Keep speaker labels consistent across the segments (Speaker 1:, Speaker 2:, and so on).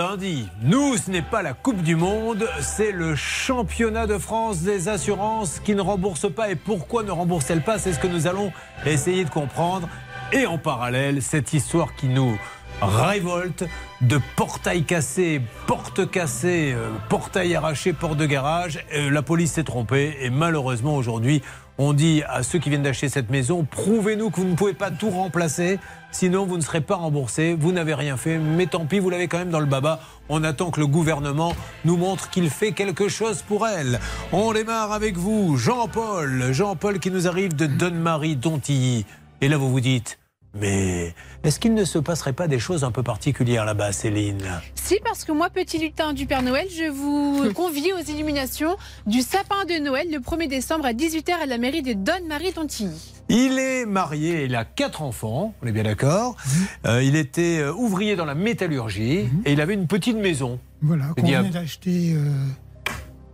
Speaker 1: lundi. Nous, ce n'est pas la Coupe du Monde, c'est le championnat de France des assurances qui ne rembourse pas. Et pourquoi ne rembourse-t-elle pas? C'est ce que nous allons essayer de comprendre. Et en parallèle, cette histoire qui nous révolte de portail cassé, porte cassée, euh, portail arraché, porte de garage. Euh, la police s'est trompée et malheureusement aujourd'hui, on dit à ceux qui viennent d'acheter cette maison, prouvez-nous que vous ne pouvez pas tout remplacer, sinon vous ne serez pas remboursé, vous n'avez rien fait, mais tant pis, vous l'avez quand même dans le baba. On attend que le gouvernement nous montre qu'il fait quelque chose pour elle. On démarre avec vous, Jean-Paul. Jean-Paul qui nous arrive de Donne-Marie, Dontilly. Et là, vous vous dites, mais est-ce qu'il ne se passerait pas des choses un peu particulières là-bas, Céline?
Speaker 2: Si, parce que moi, petit lutin du Père Noël, je vous convie aux illuminations du sapin de Noël le 1er décembre à 18h à la mairie de Donne-Marie-Tontilly.
Speaker 1: Il est marié, il a quatre enfants, on est bien d'accord. Euh, il était euh, ouvrier dans la métallurgie et il avait une petite maison.
Speaker 3: Voilà, qu'on
Speaker 1: Il y a-
Speaker 3: venait d'acheter. euh,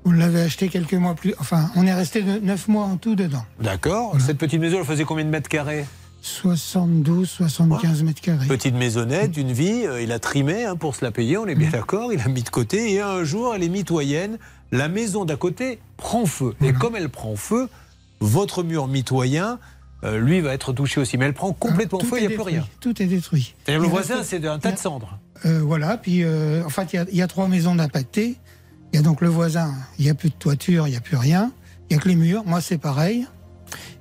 Speaker 3: on l'avait acheté quelques mois plus. Enfin, on est resté neuf mois en tout dedans.
Speaker 1: D'accord. Cette petite maison, elle faisait combien de mètres carrés?
Speaker 3: 72, 75 mètres carrés.
Speaker 1: Petite maisonnette, une vie, euh, il a trimé hein, pour se la payer, on est bien d'accord, il a mis de côté et un jour, elle est mitoyenne, la maison d'à côté prend feu. Et comme elle prend feu, votre mur mitoyen, euh, lui, va être touché aussi. Mais elle prend complètement
Speaker 3: Tout
Speaker 1: feu, il n'y a plus rien.
Speaker 3: Tout est détruit.
Speaker 1: Le voisin, c'est un tas de cendres.
Speaker 3: Euh, voilà, puis en fait, il y a- il y, a trois maisons d'impactés. Il y a donc le voisin, il n'y a plus de toiture, il n'y a plus rien. Il n'y a que les murs. Moi, c'est pareil.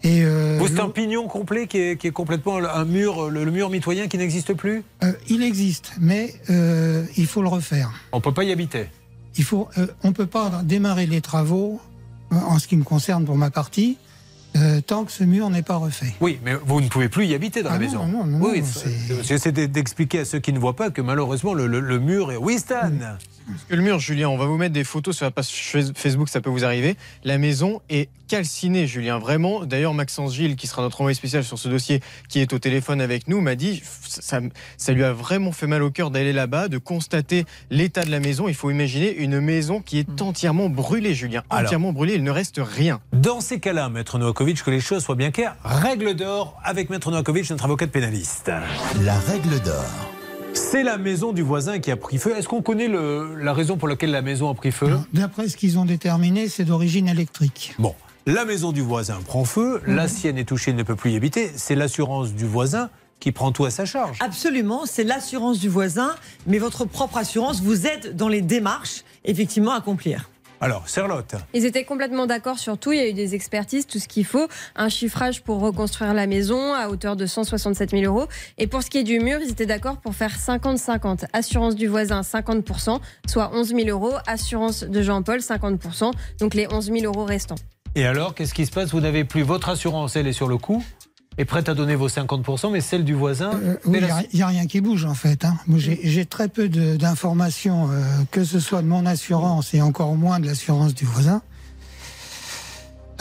Speaker 3: Et euh,
Speaker 1: Vous, c'est un pignon complet qui est, qui est complètement un mur, le, le mur mitoyen qui n'existe plus
Speaker 3: euh, il existe, mais euh, il faut le refaire.
Speaker 1: On ne peut pas y habiter.
Speaker 3: Il faut, on peut pas démarrer les travaux, en ce qui me concerne pour ma partie, euh, tant que ce mur n'est pas refait.
Speaker 1: Oui, mais vous ne pouvez plus y habiter dans
Speaker 3: Ah
Speaker 1: la
Speaker 3: non,
Speaker 1: maison.
Speaker 3: non, non,
Speaker 1: oui, j'essaie de- d'expliquer à ceux qui ne voient pas que malheureusement le, le- le mur est. Oui, Stan
Speaker 4: que le mur, Julien, on va vous mettre des photos sur la page Face- Facebook, ça peut vous arriver. La maison est calcinée, Julien, vraiment. D'ailleurs, Maxence Gilles, qui sera notre envoyé spécial sur ce dossier, qui est au téléphone avec nous, m'a dit ça, ça lui a vraiment fait mal au cœur d'aller là-bas, de constater l'état de la maison. Il faut imaginer une maison qui est entièrement brûlée, Julien.
Speaker 1: Alors.
Speaker 4: Entièrement brûlée, il ne reste rien.
Speaker 1: Dans ces cas-là, Maître Novakovic, que les choses soient bien claires, règle d'or avec Maître Novakovic, notre avocat de pénaliste.
Speaker 5: La règle d'or.
Speaker 1: C'est la maison du voisin qui a pris feu. Est-ce qu'on connaît le- la raison pour laquelle la maison a pris feu?
Speaker 3: D'après ce qu'ils ont déterminé, c'est d'origine électrique.
Speaker 1: Bon, la maison du voisin prend feu, la sienne est touchée, ne peut plus y habiter. C'est l'assurance du voisin qui prend tout à sa charge.
Speaker 6: Absolument, c'est l'assurance du voisin, mais votre propre assurance vous aide dans les démarches, effectivement, à accomplir.
Speaker 1: Alors, Charlotte,
Speaker 7: Ils étaient complètement d'accord sur tout. Il y a eu des expertises, tout ce qu'il faut. Un chiffrage pour reconstruire la maison à hauteur de 167 000 euros. Et pour ce qui est du mur, ils étaient d'accord pour faire 50-50. Assurance du voisin, 50%, soit 11 000 euros. Assurance de Jean-Paul, 50%, donc les 11 000 euros restants.
Speaker 1: et alors, qu'est-ce qui se passe? Vous n'avez plus votre assurance, elle est sur le coup, est prête à donner vos 50%, mais celle du voisin.
Speaker 3: Euh, oui, il n'y a, rien qui bouge en fait. hein. J'ai très peu d'informations, euh, que ce soit de mon assurance et encore moins de l'assurance du voisin.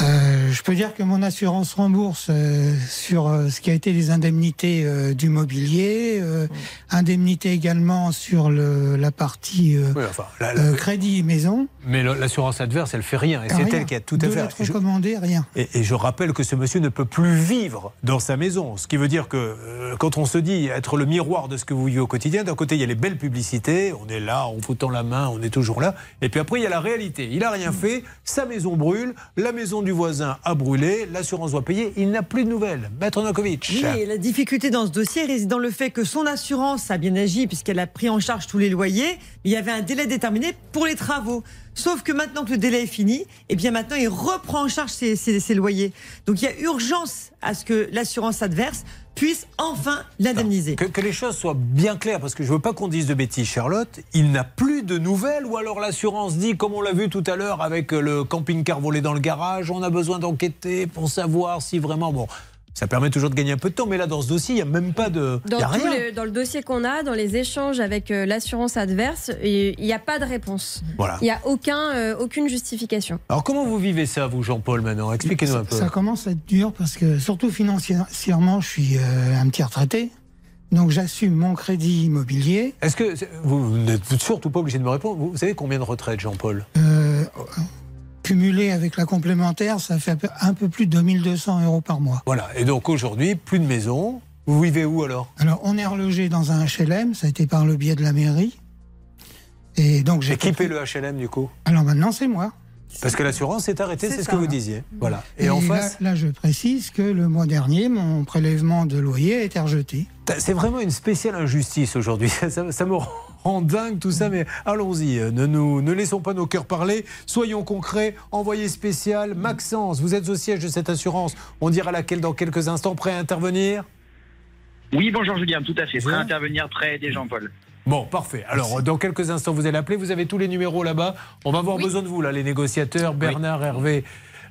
Speaker 3: Euh, je peux dire que mon assurance rembourse euh, sur euh, ce qui a été les indemnités du mobilier, euh, indemnités également sur le, la partie
Speaker 1: Oui, enfin, la- la-
Speaker 3: crédit maison.
Speaker 1: Mais l'assurance adverse, elle fait rien. Et c'est elle qui a tout à faire. je-
Speaker 3: rien.
Speaker 1: Et, et je rappelle que ce monsieur ne peut plus vivre dans sa maison. Ce qui veut dire que euh, quand on se dit être le miroir de ce que vous vivez au quotidien, d'un côté il y a les belles publicités, on est là, on foutant la main, on est toujours là. Et puis après il y a la réalité. Il n'a rien fait, sa maison brûle, la maison du voisin a brûlé, l'assurance doit payer, il n'a plus de nouvelles. Maître Novakovic.
Speaker 6: Oui, et la difficulté dans ce dossier réside dans le fait que son assurance a bien agi puisqu'elle a pris en charge tous les loyers. Il y avait un délai déterminé pour les travaux. Sauf que maintenant que le délai est fini, eh bien maintenant il reprend en charge ses, loyers. Donc il y a urgence à ce que l'assurance adverse puisse enfin l'indemniser.
Speaker 1: Que, les choses soient bien claires, parce que je veux pas qu'on dise de bêtises, Charlotte. Il n'a plus de nouvelles, ou alors l'assurance dit, comme on l'a vu tout à l'heure avec le camping-car volé dans le garage, on a besoin d'enquêter pour savoir si vraiment. Bon, ça permet toujours de gagner un peu de temps, mais là, dans ce dossier, il n'y a même pas de. il
Speaker 7: Dans,
Speaker 1: y a rien.
Speaker 7: le, dans le dossier qu'on a, dans les échanges avec euh, l'assurance adverse, il n'y a pas de réponse.
Speaker 1: Voilà.
Speaker 7: Il n'y a aucun, euh, aucune justification.
Speaker 1: Alors, comment vous vivez ça, vous, Jean-Paul, maintenant? Expliquez-nous un peu.
Speaker 3: Ça commence à être dur parce que, surtout financièrement, je suis euh, un petit retraité. Donc j'assume mon crédit immobilier.
Speaker 1: Est-ce que vous, vous n'êtes surtout pas obligé de me répondre Vous, vous savez combien de retraites, Jean-Paul?
Speaker 3: Euh, cumulé avec la complémentaire, ça fait un peu- plus de 2200 euros par mois.
Speaker 1: Voilà. Et donc aujourd'hui, plus de maison. Vous vivez où alors?
Speaker 3: Alors on est relogé dans un HLM, ça a été par le biais de la mairie. Et donc j'ai
Speaker 1: paie le HLM du coup?
Speaker 3: Alors maintenant c'est moi.
Speaker 1: Parce que l'assurance est arrêtée,
Speaker 6: C'est
Speaker 1: ce que vous disiez. Voilà. Et,
Speaker 3: Et,
Speaker 1: en face,
Speaker 3: là, je précise que le mois dernier, mon prélèvement de loyer a été rejeté.
Speaker 1: c'est vraiment une spéciale injustice aujourd'hui. Ça, ça- ça me rend dingue tout ça, mais allons-y. Ne, nous, ne laissons pas nos cœurs parler. Soyons concrets. Envoyé spécial. Maxence, vous êtes au siège de cette assurance. On dira laquelle dans quelques instants. Prêt à intervenir?
Speaker 5: Oui, bonjour Julien, tout à fait. Prêt à intervenir, prêt à aider Jean-Paul.
Speaker 1: Bon, parfait. Alors, dans quelques instants, vous allez appeler. Vous avez tous les numéros là-bas. On va avoir
Speaker 2: Oui.
Speaker 1: besoin de vous, là, les négociateurs, Bernard, Hervé.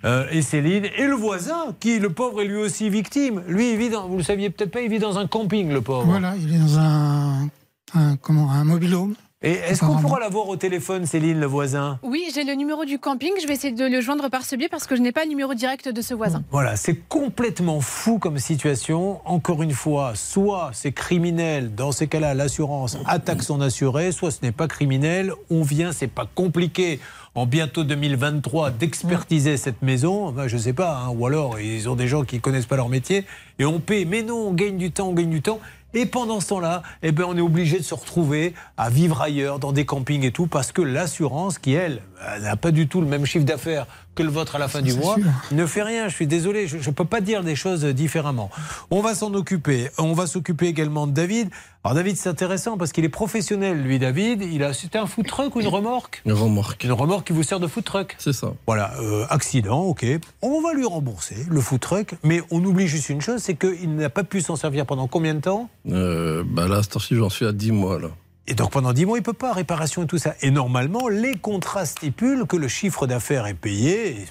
Speaker 1: euh, et Céline, et le voisin, qui, le pauvre, est lui aussi victime. Lui, il vit dans, vous le saviez peut-être pas, il vit dans un camping, le pauvre.
Speaker 3: Voilà, il est dans un, un, comment, un mobilhome.
Speaker 1: Et est-ce qu'on pourra l'avoir au téléphone, Céline, le voisin?
Speaker 2: Oui, j'ai le numéro du camping. Je vais essayer de le joindre par ce biais parce que je n'ai pas le numéro direct de ce voisin.
Speaker 1: Voilà, c'est complètement fou comme situation. Encore une fois, soit c'est criminel, dans ces cas-là, l'assurance attaque son assuré, soit ce n'est pas criminel, on vient, c'est pas compliqué. En bientôt 2023, d'expertiser cette maison, je sais pas, hein, ou alors ils ont des gens qui connaissent pas leur métier, et on paie. Mais non, on gagne du temps, on gagne du temps. Et pendant ce temps-là, eh ben, on est obligé de se retrouver à vivre ailleurs, dans des campings et tout, parce que l'assurance, qui elle, n'a pas du tout le même chiffre d'affaires que le vôtre à la fin du mois,
Speaker 3: sûr.
Speaker 1: ne fait rien. Je suis désolé, je ne peux pas dire des choses différemment. On va s'en occuper. On va s'occuper également de David. Alors David, c'est intéressant parce qu'il est professionnel, lui, David. Il a, c'était un food truck ou une remorque?
Speaker 8: Une remorque.
Speaker 1: Une remorque qui vous sert de food truck.
Speaker 8: C'est ça.
Speaker 1: Voilà, euh, accident, ok. On va lui rembourser le food truck, mais on oublie juste une chose, c'est qu'il n'a pas pu s'en servir pendant combien de temps?
Speaker 8: Euh, bah là, j'en suis à 10 mois. Là.
Speaker 1: Et donc pendant 10 mois, il peut pas, réparation et tout ça. Et normalement, les contrats stipulent que le chiffre d'affaires est payé.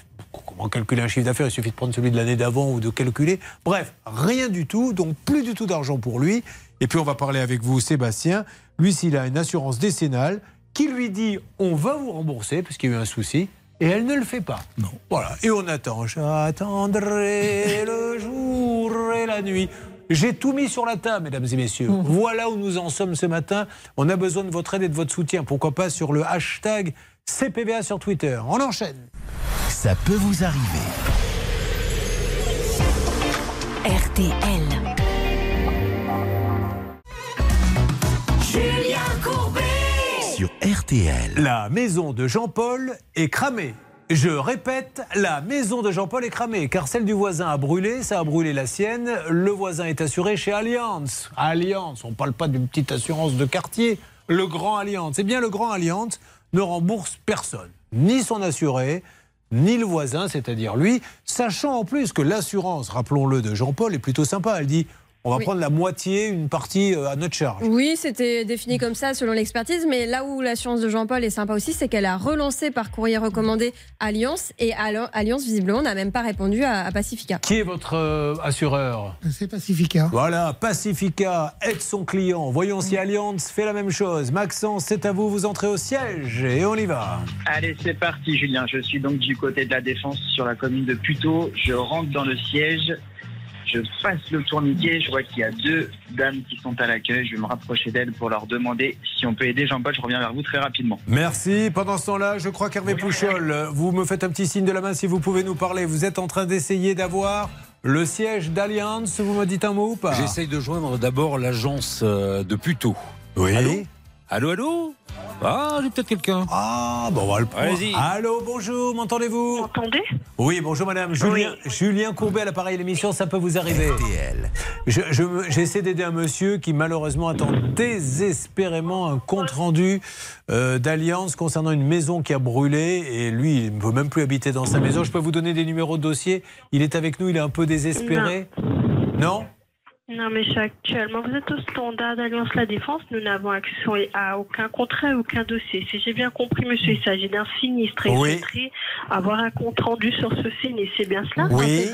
Speaker 1: Comment calculer un chiffre d'affaires? Il suffit de prendre celui de l'année d'avant ou de calculer. Bref, rien du tout, donc plus du tout d'argent pour lui. Et puis on va parler avec vous, Sébastien. Lui, s'il a une assurance décennale qui lui dit on va vous rembourser parce qu'il y a eu un souci. Et elle ne le fait pas.
Speaker 8: Non.
Speaker 1: Voilà. Et on attend. J'attendrai le jour et la nuit. J'ai tout mis sur la table, mesdames et messieurs. Voilà où nous en sommes ce matin. On a besoin de votre aide et de votre soutien. Pourquoi pas sur le hashtag CPBA sur Twitter. On enchaîne.
Speaker 9: Ça peut vous arriver.
Speaker 10: RTL.
Speaker 9: Sur RTL.
Speaker 1: La maison de Jean-Paul est cramée. Je répète, la maison de Jean-Paul est cramée, car celle du voisin a brûlé, ça a brûlé la sienne. Le voisin est assuré chez Allianz. Allianz, on ne parle pas d'une petite assurance de quartier. Le Grand Allianz. Eh bien, le Grand Allianz ne rembourse personne, ni son assuré, ni le voisin, c'est-à-dire lui, sachant en plus que l'assurance, rappelons-le, de Jean-Paul est plutôt sympa. Elle dit on va
Speaker 7: Oui.
Speaker 1: prendre la moitié, une partie euh, à notre charge.
Speaker 7: Oui, c'était défini comme ça selon l'expertise, mais là où l'assurance de Jean-Paul est sympa aussi, c'est qu'elle a relancé par courrier recommandé Alliance et Alliance visiblement n'a même pas répondu à, à Pacifica.
Speaker 1: Qui est votre euh, assureur?
Speaker 3: C'est Pacifica.
Speaker 1: Voilà, Pacifica aide son client. Voyons si Allianz fait la même chose. Maxence, c'est à vous, vous entrez au siège et on y va.
Speaker 5: Allez, c'est parti Julien. Je suis donc du côté de la Défense sur la commune de Puteaux. Je rentre dans le siège. Je passe le tourniquet. Je vois qu'il y a deux dames qui sont à l'accueil. Je vais me rapprocher d'elles pour leur demander si on peut aider Jean-Paul. Je reviens vers vous très rapidement.
Speaker 1: Merci. Pendant ce temps-là, je crois qu'Hervé Pouchol, vous me faites un petit signe de la main si vous pouvez nous parler. Vous êtes en train d'essayer d'avoir le siège d'Allianz. Vous me dites un mot ou pas
Speaker 11: J'essaye de joindre d'abord l'agence euh, de Puteaux.
Speaker 1: Oui.
Speaker 11: Allô? Allô, allô? Ah, j'ai peut-être quelqu'un.
Speaker 1: Ah, bon, on va le prendre.
Speaker 11: Allez-y.
Speaker 1: Allô, bonjour, m'entendez-vous
Speaker 12: Entendez
Speaker 1: Oui, bonjour madame. Julien, Julien Courbet à l'appareil l'émission, ça peut vous arriver.
Speaker 9: RTL.
Speaker 1: Je- je me- J'essaie d'aider un monsieur qui malheureusement attend désespérément un compte rendu euh, d'alliance concernant une maison qui a brûlé et lui il ne peut même plus habiter dans sa maison. Je peux vous donner des numéros de dossier? Il est avec nous, il est un peu désespéré? Non,
Speaker 12: Non, mais c'est actuellement, vous êtes au standard d'Alliance La Défense. Nous n'avons accès à aucun contrat, aucun dossier. Si j'ai bien compris, monsieur, il s'agit d'un sinistre. Et
Speaker 1: Oui.
Speaker 12: avoir un compte rendu sur ce sinistre. C'est bien cela
Speaker 1: Oui.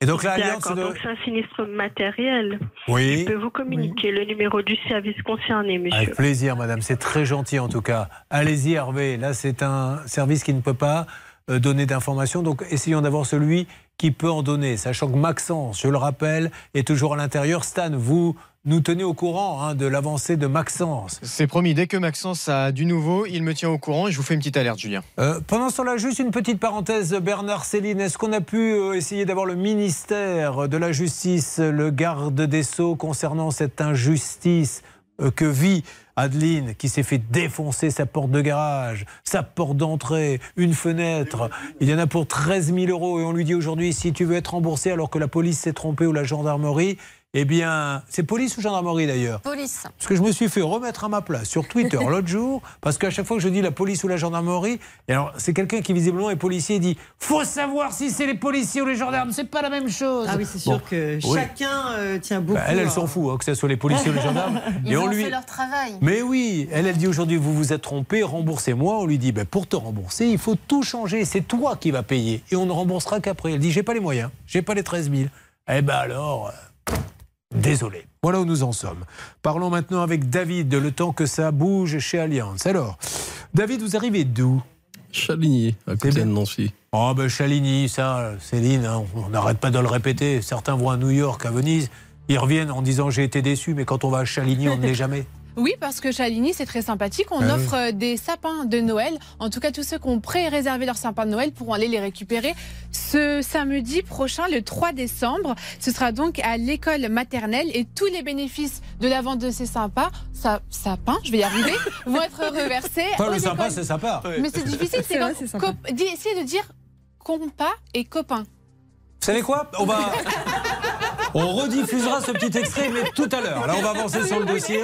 Speaker 1: Et donc là, Alliance de-
Speaker 12: donc c'est un sinistre matériel.
Speaker 1: Oui.
Speaker 12: Je peux vous communiquer le numéro du service concerné, monsieur.
Speaker 1: Avec plaisir, madame. C'est très gentil en tout cas. Allez-y, Hervé. Là, c'est un service qui ne peut pas euh, donner d'informations. Donc, essayons d'avoir celui qui peut en donner. Sachant que Maxence, je le rappelle, est toujours à l'intérieur. Stan, vous nous tenez au courant hein, de l'avancée de Maxence.
Speaker 4: C'est promis, dès que Maxence a du nouveau, il me tient au courant et je vous fais une petite alerte, Julien.
Speaker 1: Euh, pendant ce temps-là, juste une petite parenthèse, Bernard Céline, est-ce qu'on a pu euh, essayer d'avoir le ministère de la Justice, le garde des Sceaux concernant cette injustice euh, que vit Adeline qui s'est fait défoncer sa porte de garage, sa porte d'entrée, une fenêtre. Il y en a pour 13 000 euros et on lui dit aujourd'hui si tu veux être remboursé alors que la police s'est trompée ou la gendarmerie, eh bien, c'est police ou gendarmerie d'ailleurs
Speaker 13: Police.
Speaker 1: Parce que je me suis fait remettre à ma place sur Twitter l'autre jour, parce qu'à chaque fois que je dis la police ou la gendarmerie, et alors c'est quelqu'un qui visiblement est policier et dit faut savoir si c'est les policiers ou les gendarmes, c'est pas la même chose.
Speaker 6: Ah oui, c'est sûr
Speaker 1: Bon,
Speaker 6: que
Speaker 1: oui.
Speaker 6: chacun euh, tient beaucoup.
Speaker 1: Bah, elle, elle
Speaker 6: à-
Speaker 1: s'en fout, hein, que ce soit les policiers ou les gendarmes.
Speaker 13: Ils
Speaker 1: et
Speaker 13: ont
Speaker 1: on lui.
Speaker 13: fait leur travail.
Speaker 1: Mais oui, elle, elle dit aujourd'hui, vous vous êtes trompé, remboursez-moi. On lui dit, ben, pour te rembourser, il faut tout changer. C'est toi qui vas payer. Et on ne remboursera qu'après. Elle dit, j'ai pas les moyens, j'ai pas les 13 000. Eh ben alors, euh, désolé. Voilà où nous en sommes. Parlons maintenant avec David, le temps que ça bouge chez Allianz. Alors, David, vous arrivez d'où?
Speaker 8: Chaligny, à côté de Nancy.
Speaker 1: Oh ben Chaligny, ça, Céline, hein, on n'arrête pas de le répéter. Certains vont à New York, à Venise, ils reviennent en disant j'ai été déçu, mais quand on va à Chaligny, on ne l'est jamais.
Speaker 2: Oui, parce que Chaligny, c'est très sympathique. On
Speaker 1: Ah
Speaker 2: offre euh, des sapins de Noël. En tout cas, tous ceux qui ont pré-réservé leur sapin de Noël pourront aller les récupérer ce samedi prochain, le 3 décembre. Ce sera donc à l'école maternelle et tous les bénéfices de la vente de ces sympas, sa- sapins, je vais y arriver, vont être reversés. Aux
Speaker 1: le sympa, c'est sympa.
Speaker 2: Mais c'est difficile, c'est essayez de dire compas et copain.
Speaker 1: Vous savez quoi? On va. On rediffusera ce petit extrait, mais tout à l'heure. Là, on va avancer sur le dossier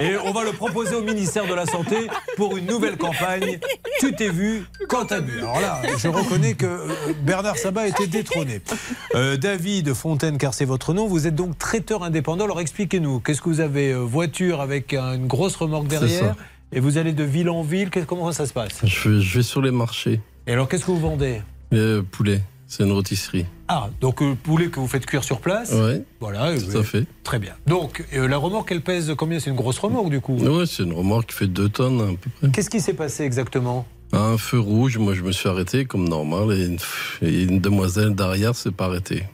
Speaker 1: et on va le proposer au ministère de la Santé pour une nouvelle campagne. Tu t'es vu quand t'as bu. Alors là, je reconnais que euh, Bernard Sabat a été détrôné. Euh, David Fontaine, car c'est votre nom, vous êtes donc traiteur indépendant. Alors expliquez-nous, qu'est-ce que vous avez euh, Voiture avec un- une grosse remorque derrière et vous allez de ville en ville. Comment ça se passe?
Speaker 8: Je vais, je vais sur les marchés.
Speaker 1: Et alors, qu'est-ce que vous vendez?
Speaker 8: Euh, poulet, c'est une rôtisserie.
Speaker 1: Ah, donc euh, poulet que vous faites cuire sur place
Speaker 8: Ouais,
Speaker 1: Voilà,
Speaker 8: tout
Speaker 1: euh,
Speaker 8: à fait.
Speaker 1: Très bien. Donc, euh, la remorque, elle pèse combien? C'est une grosse remorque, du coup?
Speaker 8: Ouais, c'est une remorque qui fait 2 tonnes à peu près.
Speaker 1: Qu'est-ce qui s'est passé exactement?
Speaker 8: Un feu rouge, moi je me suis arrêté comme normal et une, et une demoiselle derrière s'est pas arrêtée.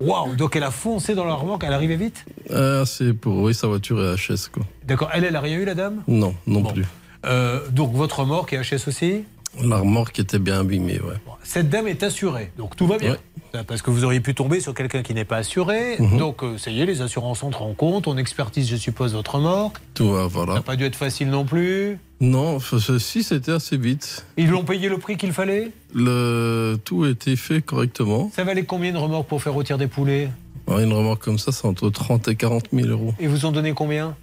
Speaker 1: Waouh Donc, elle a foncé dans la remorque, elle arrivait vite?
Speaker 8: Ah, c'est pour. Oui, sa voiture est HS quoi.
Speaker 1: D'accord. Elle, elle a rien eu, la dame?
Speaker 8: Non, non
Speaker 1: Bon.
Speaker 8: plus.
Speaker 1: Euh, Donc, votre remorque est HS aussi?
Speaker 8: La remorque était bien abîmée, ouais.
Speaker 1: Cette dame est assurée, donc tout va bien.
Speaker 8: Ouais.
Speaker 1: Parce que vous auriez pu tomber sur quelqu'un qui n'est pas assuré.
Speaker 8: Mhm.
Speaker 1: Donc, euh, ça y est, les assurances entrent en compte. On expertise, je suppose, votre remorque.
Speaker 8: Tout va,
Speaker 1: Ça
Speaker 8: voilà.
Speaker 1: n'a pas dû être facile non plus.
Speaker 8: Non, ceci c'était assez vite.
Speaker 1: Ils l'ont payé le prix qu'il fallait?
Speaker 8: Le tout a été fait correctement.
Speaker 1: Ça valait combien une remorque pour faire rôtir des poulets?
Speaker 8: Une remorque comme ça, c'est entre 30 et 40 000 euros.
Speaker 1: Et vous ont donné combien?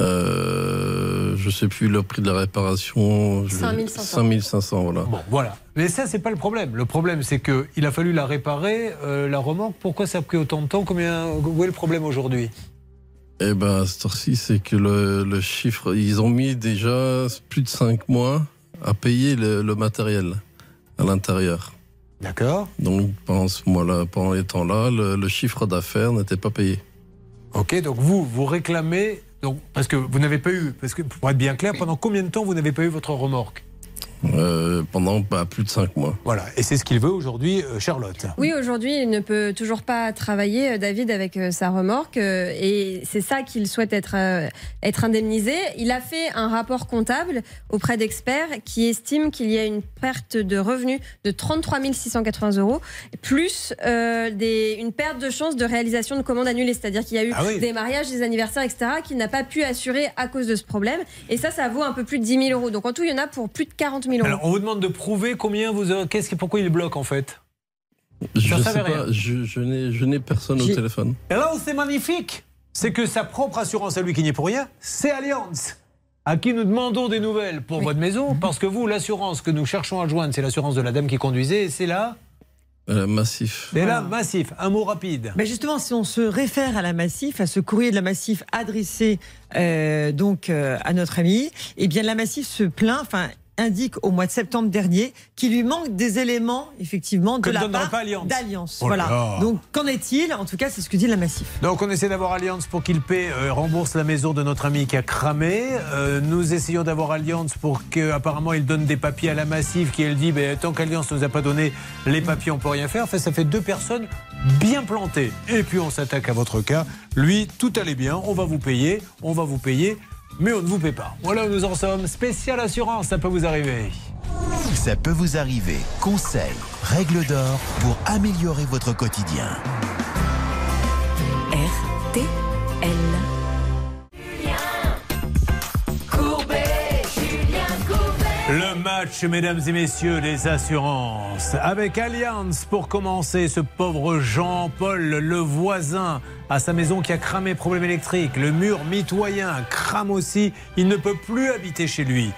Speaker 8: Euh, je sais plus le prix de la réparation. je-
Speaker 7: 5500.
Speaker 8: 5500, voilà.
Speaker 1: Bon, voilà. Mais ça, c'est pas le problème. Le problème, c'est qu'il a fallu la réparer, euh, la remorque. Pourquoi ça a pris autant de temps? Combien, Où est le problème aujourd'hui?
Speaker 8: Eh ben, à cette heure-ci, c'est que le, le chiffre, ils ont mis déjà plus de 5 mois à payer le, le matériel à l'intérieur.
Speaker 1: D'accord.
Speaker 8: Donc, pendant ce mois-là, pendant les temps-là, le, le chiffre d'affaires n'était pas payé.
Speaker 1: Ok, donc vous, vous réclamez. Donc, parce que vous n'avez pas eu, parce que pour être bien clair, pendant combien de temps vous n'avez pas eu votre remorque?
Speaker 8: Euh, pendant bah, plus de 5 mois.
Speaker 1: Voilà, et c'est ce qu'il veut aujourd'hui, euh, Charlotte.
Speaker 7: Oui, aujourd'hui, il ne peut toujours pas travailler, euh, David, avec euh, sa remorque. euh, Et c'est ça qu'il souhaite être, euh, être indemnisé. Il a fait un rapport comptable auprès d'experts qui estiment qu'il y a une perte de revenus de 33 680 euros, plus euh, des, une perte de chance de réalisation de commandes annulées. C'est-à-dire qu'il y a eu
Speaker 1: Ah oui.
Speaker 7: des mariages, des anniversaires, etc., qu'il n'a pas pu assurer à cause de ce problème. Et ça, ça vaut un peu plus de 10 000 euros. Donc en tout, il y en a pour plus de 40 000 euros.
Speaker 1: Alors, on vous demande de prouver combien vous. Qu'est-ce qui, pourquoi il bloque en fait?
Speaker 8: Je
Speaker 1: J'en
Speaker 8: sais pas, je, je n'ai je n'ai personne au téléphone.
Speaker 1: Et là où c'est magnifique, c'est que sa propre assurance à lui qui n'y est pour rien, c'est Allianz. À qui nous demandons des nouvelles pour votre maison, parce que vous, l'assurance que nous cherchons à joindre, c'est l'assurance de la dame qui conduisait, et c'est là,
Speaker 8: Euh, massif.
Speaker 1: c'est là, massif. Un mot rapide.
Speaker 6: Ben justement, si on se réfère à la Massif, à ce courrier de la Massif adressé euh, donc euh, à notre ami, eh bien la Massif se plaint, enfin indique au mois de septembre dernier qu'il lui manque des éléments effectivement de
Speaker 1: Que ne
Speaker 6: la part d'Alliance.
Speaker 1: Oh là
Speaker 6: voilà.
Speaker 1: là.
Speaker 6: Donc qu'en est-il? En tout cas, c'est ce que dit la Massif.
Speaker 1: Donc on essaie d'avoir Allianz pour qu'il paie, euh, rembourse la maison de notre ami qui a cramé. Euh, nous essayons d'avoir Allianz pour qu'apparemment il donne des papiers à la Massive qui elle dit ben, tant qu'Allianz ne nous a pas donné les papiers on peut rien faire. Enfin ça fait deux personnes bien plantées. Et puis on s'attaque à votre cas. Lui tout allait bien, on va vous payer, on va vous payer mais on ne vous paie pas. Voilà où nous en sommes. Spécial assurance, ça peut vous arriver.
Speaker 9: Ça peut vous arriver. Conseils, règles d'or pour améliorer votre quotidien.
Speaker 10: RTL.
Speaker 1: Le match, mesdames et messieurs, des assurances. Avec Allianz pour commencer, ce pauvre Jean-Paul, le voisin, à sa maison qui a cramé, problème électrique. Le mur mitoyen crame aussi. Il ne peut plus habiter chez lui.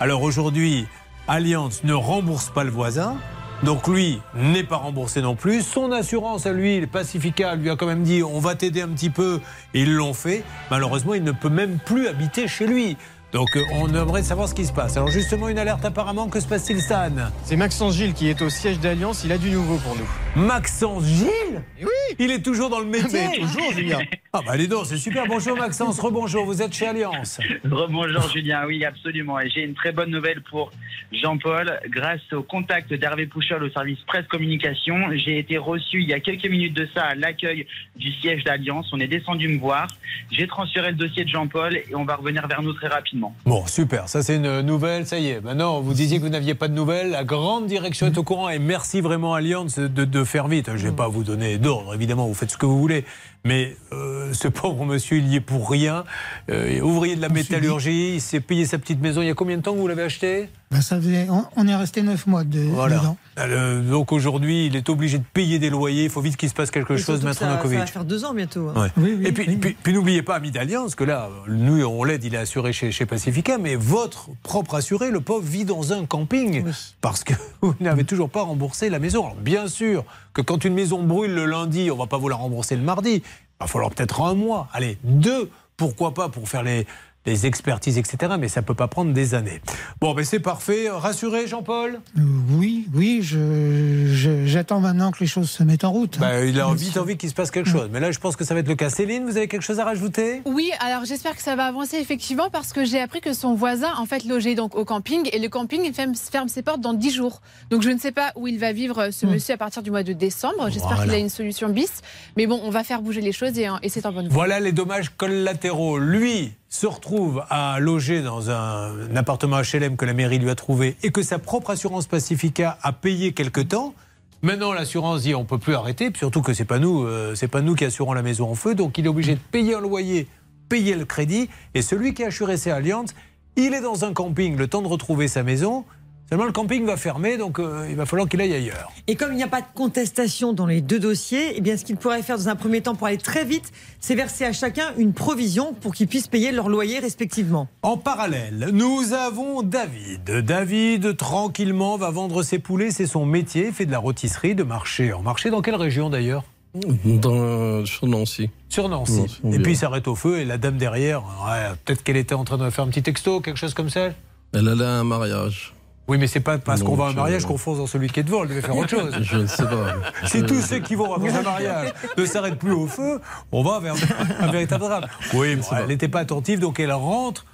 Speaker 1: Alors aujourd'hui, Allianz ne rembourse pas le voisin. Donc lui n'est pas remboursé non plus. Son assurance à lui, le Pacifica, lui a quand même dit on va t'aider un petit peu. Ils l'ont fait. Malheureusement, il ne peut même plus habiter chez lui. Donc euh, on aimerait savoir ce qui se passe. Alors justement, une alerte apparemment, que se passe-t-il Stan?
Speaker 4: C'est Maxence Gilles qui est au siège d'Alliance, il a du nouveau pour nous.
Speaker 1: Maxence Gilles
Speaker 4: Oui
Speaker 1: Il est toujours dans le métier
Speaker 4: Mais toujours, Julien.
Speaker 1: Ah bah les donc, c'est super. Bonjour Maxence, rebonjour, vous êtes chez Alliance.
Speaker 5: Rebonjour Julien, oui absolument. Et j'ai une très bonne nouvelle pour Jean-Paul. Grâce au contact d'Hervé Pouchol au service presse communication, j'ai été reçu il y a quelques minutes de ça à l'accueil du siège d'Alliance. On est descendu me voir. J'ai transféré le dossier de Jean-Paul et on va revenir vers nous très rapidement.
Speaker 1: Bon, super, ça c'est une nouvelle, ça y est. Maintenant, vous disiez que vous n'aviez pas de nouvelles. La grande direction est au courant et merci vraiment Alliance de, de faire vite. Je ne vais pas vous donner d'ordre, évidemment, vous faites ce que vous voulez. Mais euh, ce pauvre monsieur, il y est pour rien. Euh, ouvrier de la métallurgie, il s'est payé sa petite maison. Il y a combien de temps que vous l'avez acheté?
Speaker 3: Ben, ça faisait, on, on est resté neuf mois de,
Speaker 1: Voilà.
Speaker 3: dedans.
Speaker 1: Euh, donc aujourd'hui, il est obligé de payer des loyers. Il faut vite qu'il se passe quelque
Speaker 6: Et
Speaker 1: chose, Maître
Speaker 6: ça, ça
Speaker 1: Novakovic.
Speaker 6: va faire deux ans bientôt. hein.
Speaker 1: Ouais.
Speaker 3: Oui, oui,
Speaker 1: et puis,
Speaker 3: oui.
Speaker 1: puis, puis n'oubliez pas, ami d'Alliance, que là, nous, on l'aide, il est assuré chez, chez Pacifica, mais votre propre assuré, le pauvre, vit dans un camping
Speaker 6: Oui.
Speaker 1: parce que vous n'avez toujours pas remboursé la maison. Alors, bien sûr que quand une maison brûle le lundi, on va pas vous la rembourser le mardi. Il va falloir peut-être un mois, allez, deux, pourquoi pas, pour faire les, les expertises, etc. Mais ça peut pas prendre des années. Bon, ben c'est parfait. Rassuré, Jean-Paul?
Speaker 3: Euh, oui, oui, je- je- j'attends maintenant que les choses se mettent en route.
Speaker 1: Ben, Il a vite envie qu'il se passe quelque chose. Mais là, je pense que ça va être le cas. Céline, vous avez quelque chose à rajouter?
Speaker 2: Oui, alors j'espère que ça va avancer effectivement parce que j'ai appris que son voisin en fait logeait donc au camping et le camping il ferme, ferme ses portes dans 10 jours. Donc je ne sais pas où il va vivre ce
Speaker 3: Hmm.
Speaker 2: monsieur à partir du mois de décembre. J'espère
Speaker 1: Voilà.
Speaker 2: qu'il a une solution bis. Mais bon, on va faire bouger les choses et, euh, et c'est en bonne voie.
Speaker 1: Voilà les dommages collatéraux. Lui se retrouve à loger dans un, appartement HLM que la mairie lui a trouvé et que sa propre assurance Pacifica a payé quelque temps. Maintenant, l'assurance dit on peut plus arrêter, surtout que c'est pas nous, euh, c'est pas nous qui assurons la maison en feu, donc il est obligé de payer un loyer, payer le crédit, et celui qui a assuré ses alliances, il est dans un camping, le temps de retrouver sa maison. Seulement le camping va fermer, donc euh, il va falloir qu'il aille ailleurs.
Speaker 6: Et comme il n'y a pas de contestation dans les deux dossiers, eh bien, ce qu'il pourrait faire dans un premier temps pour aller très vite, c'est verser à chacun une provision pour qu'ils puissent payer leur loyer respectivement.
Speaker 1: En parallèle, nous avons David. David, tranquillement, va vendre ses poulets. C'est son métier. Il fait de la rôtisserie, de marché. En marché, dans quelle région d'ailleurs?
Speaker 8: Dans, sur Nancy.
Speaker 1: Sur Nancy.
Speaker 8: Nancy,
Speaker 1: et
Speaker 8: bien.
Speaker 1: puis il s'arrête au feu et la dame derrière, ouais, peut-être qu'elle était en train de faire un petit texto, quelque chose comme ça.
Speaker 8: Elle allait à un mariage.
Speaker 1: Oui, mais c'est pas parce qu'on va à un mariage
Speaker 8: euh,
Speaker 1: qu'on fonce dans celui qui est devant. Elle devait faire autre chose.
Speaker 8: Je ne sais pas.
Speaker 1: Si tous ceux qui vont dans un mariage ne s'arrêtent plus au feu, on va vers un véritable drame. Oui, bon, elle n'était pas attentive, donc elle rentre,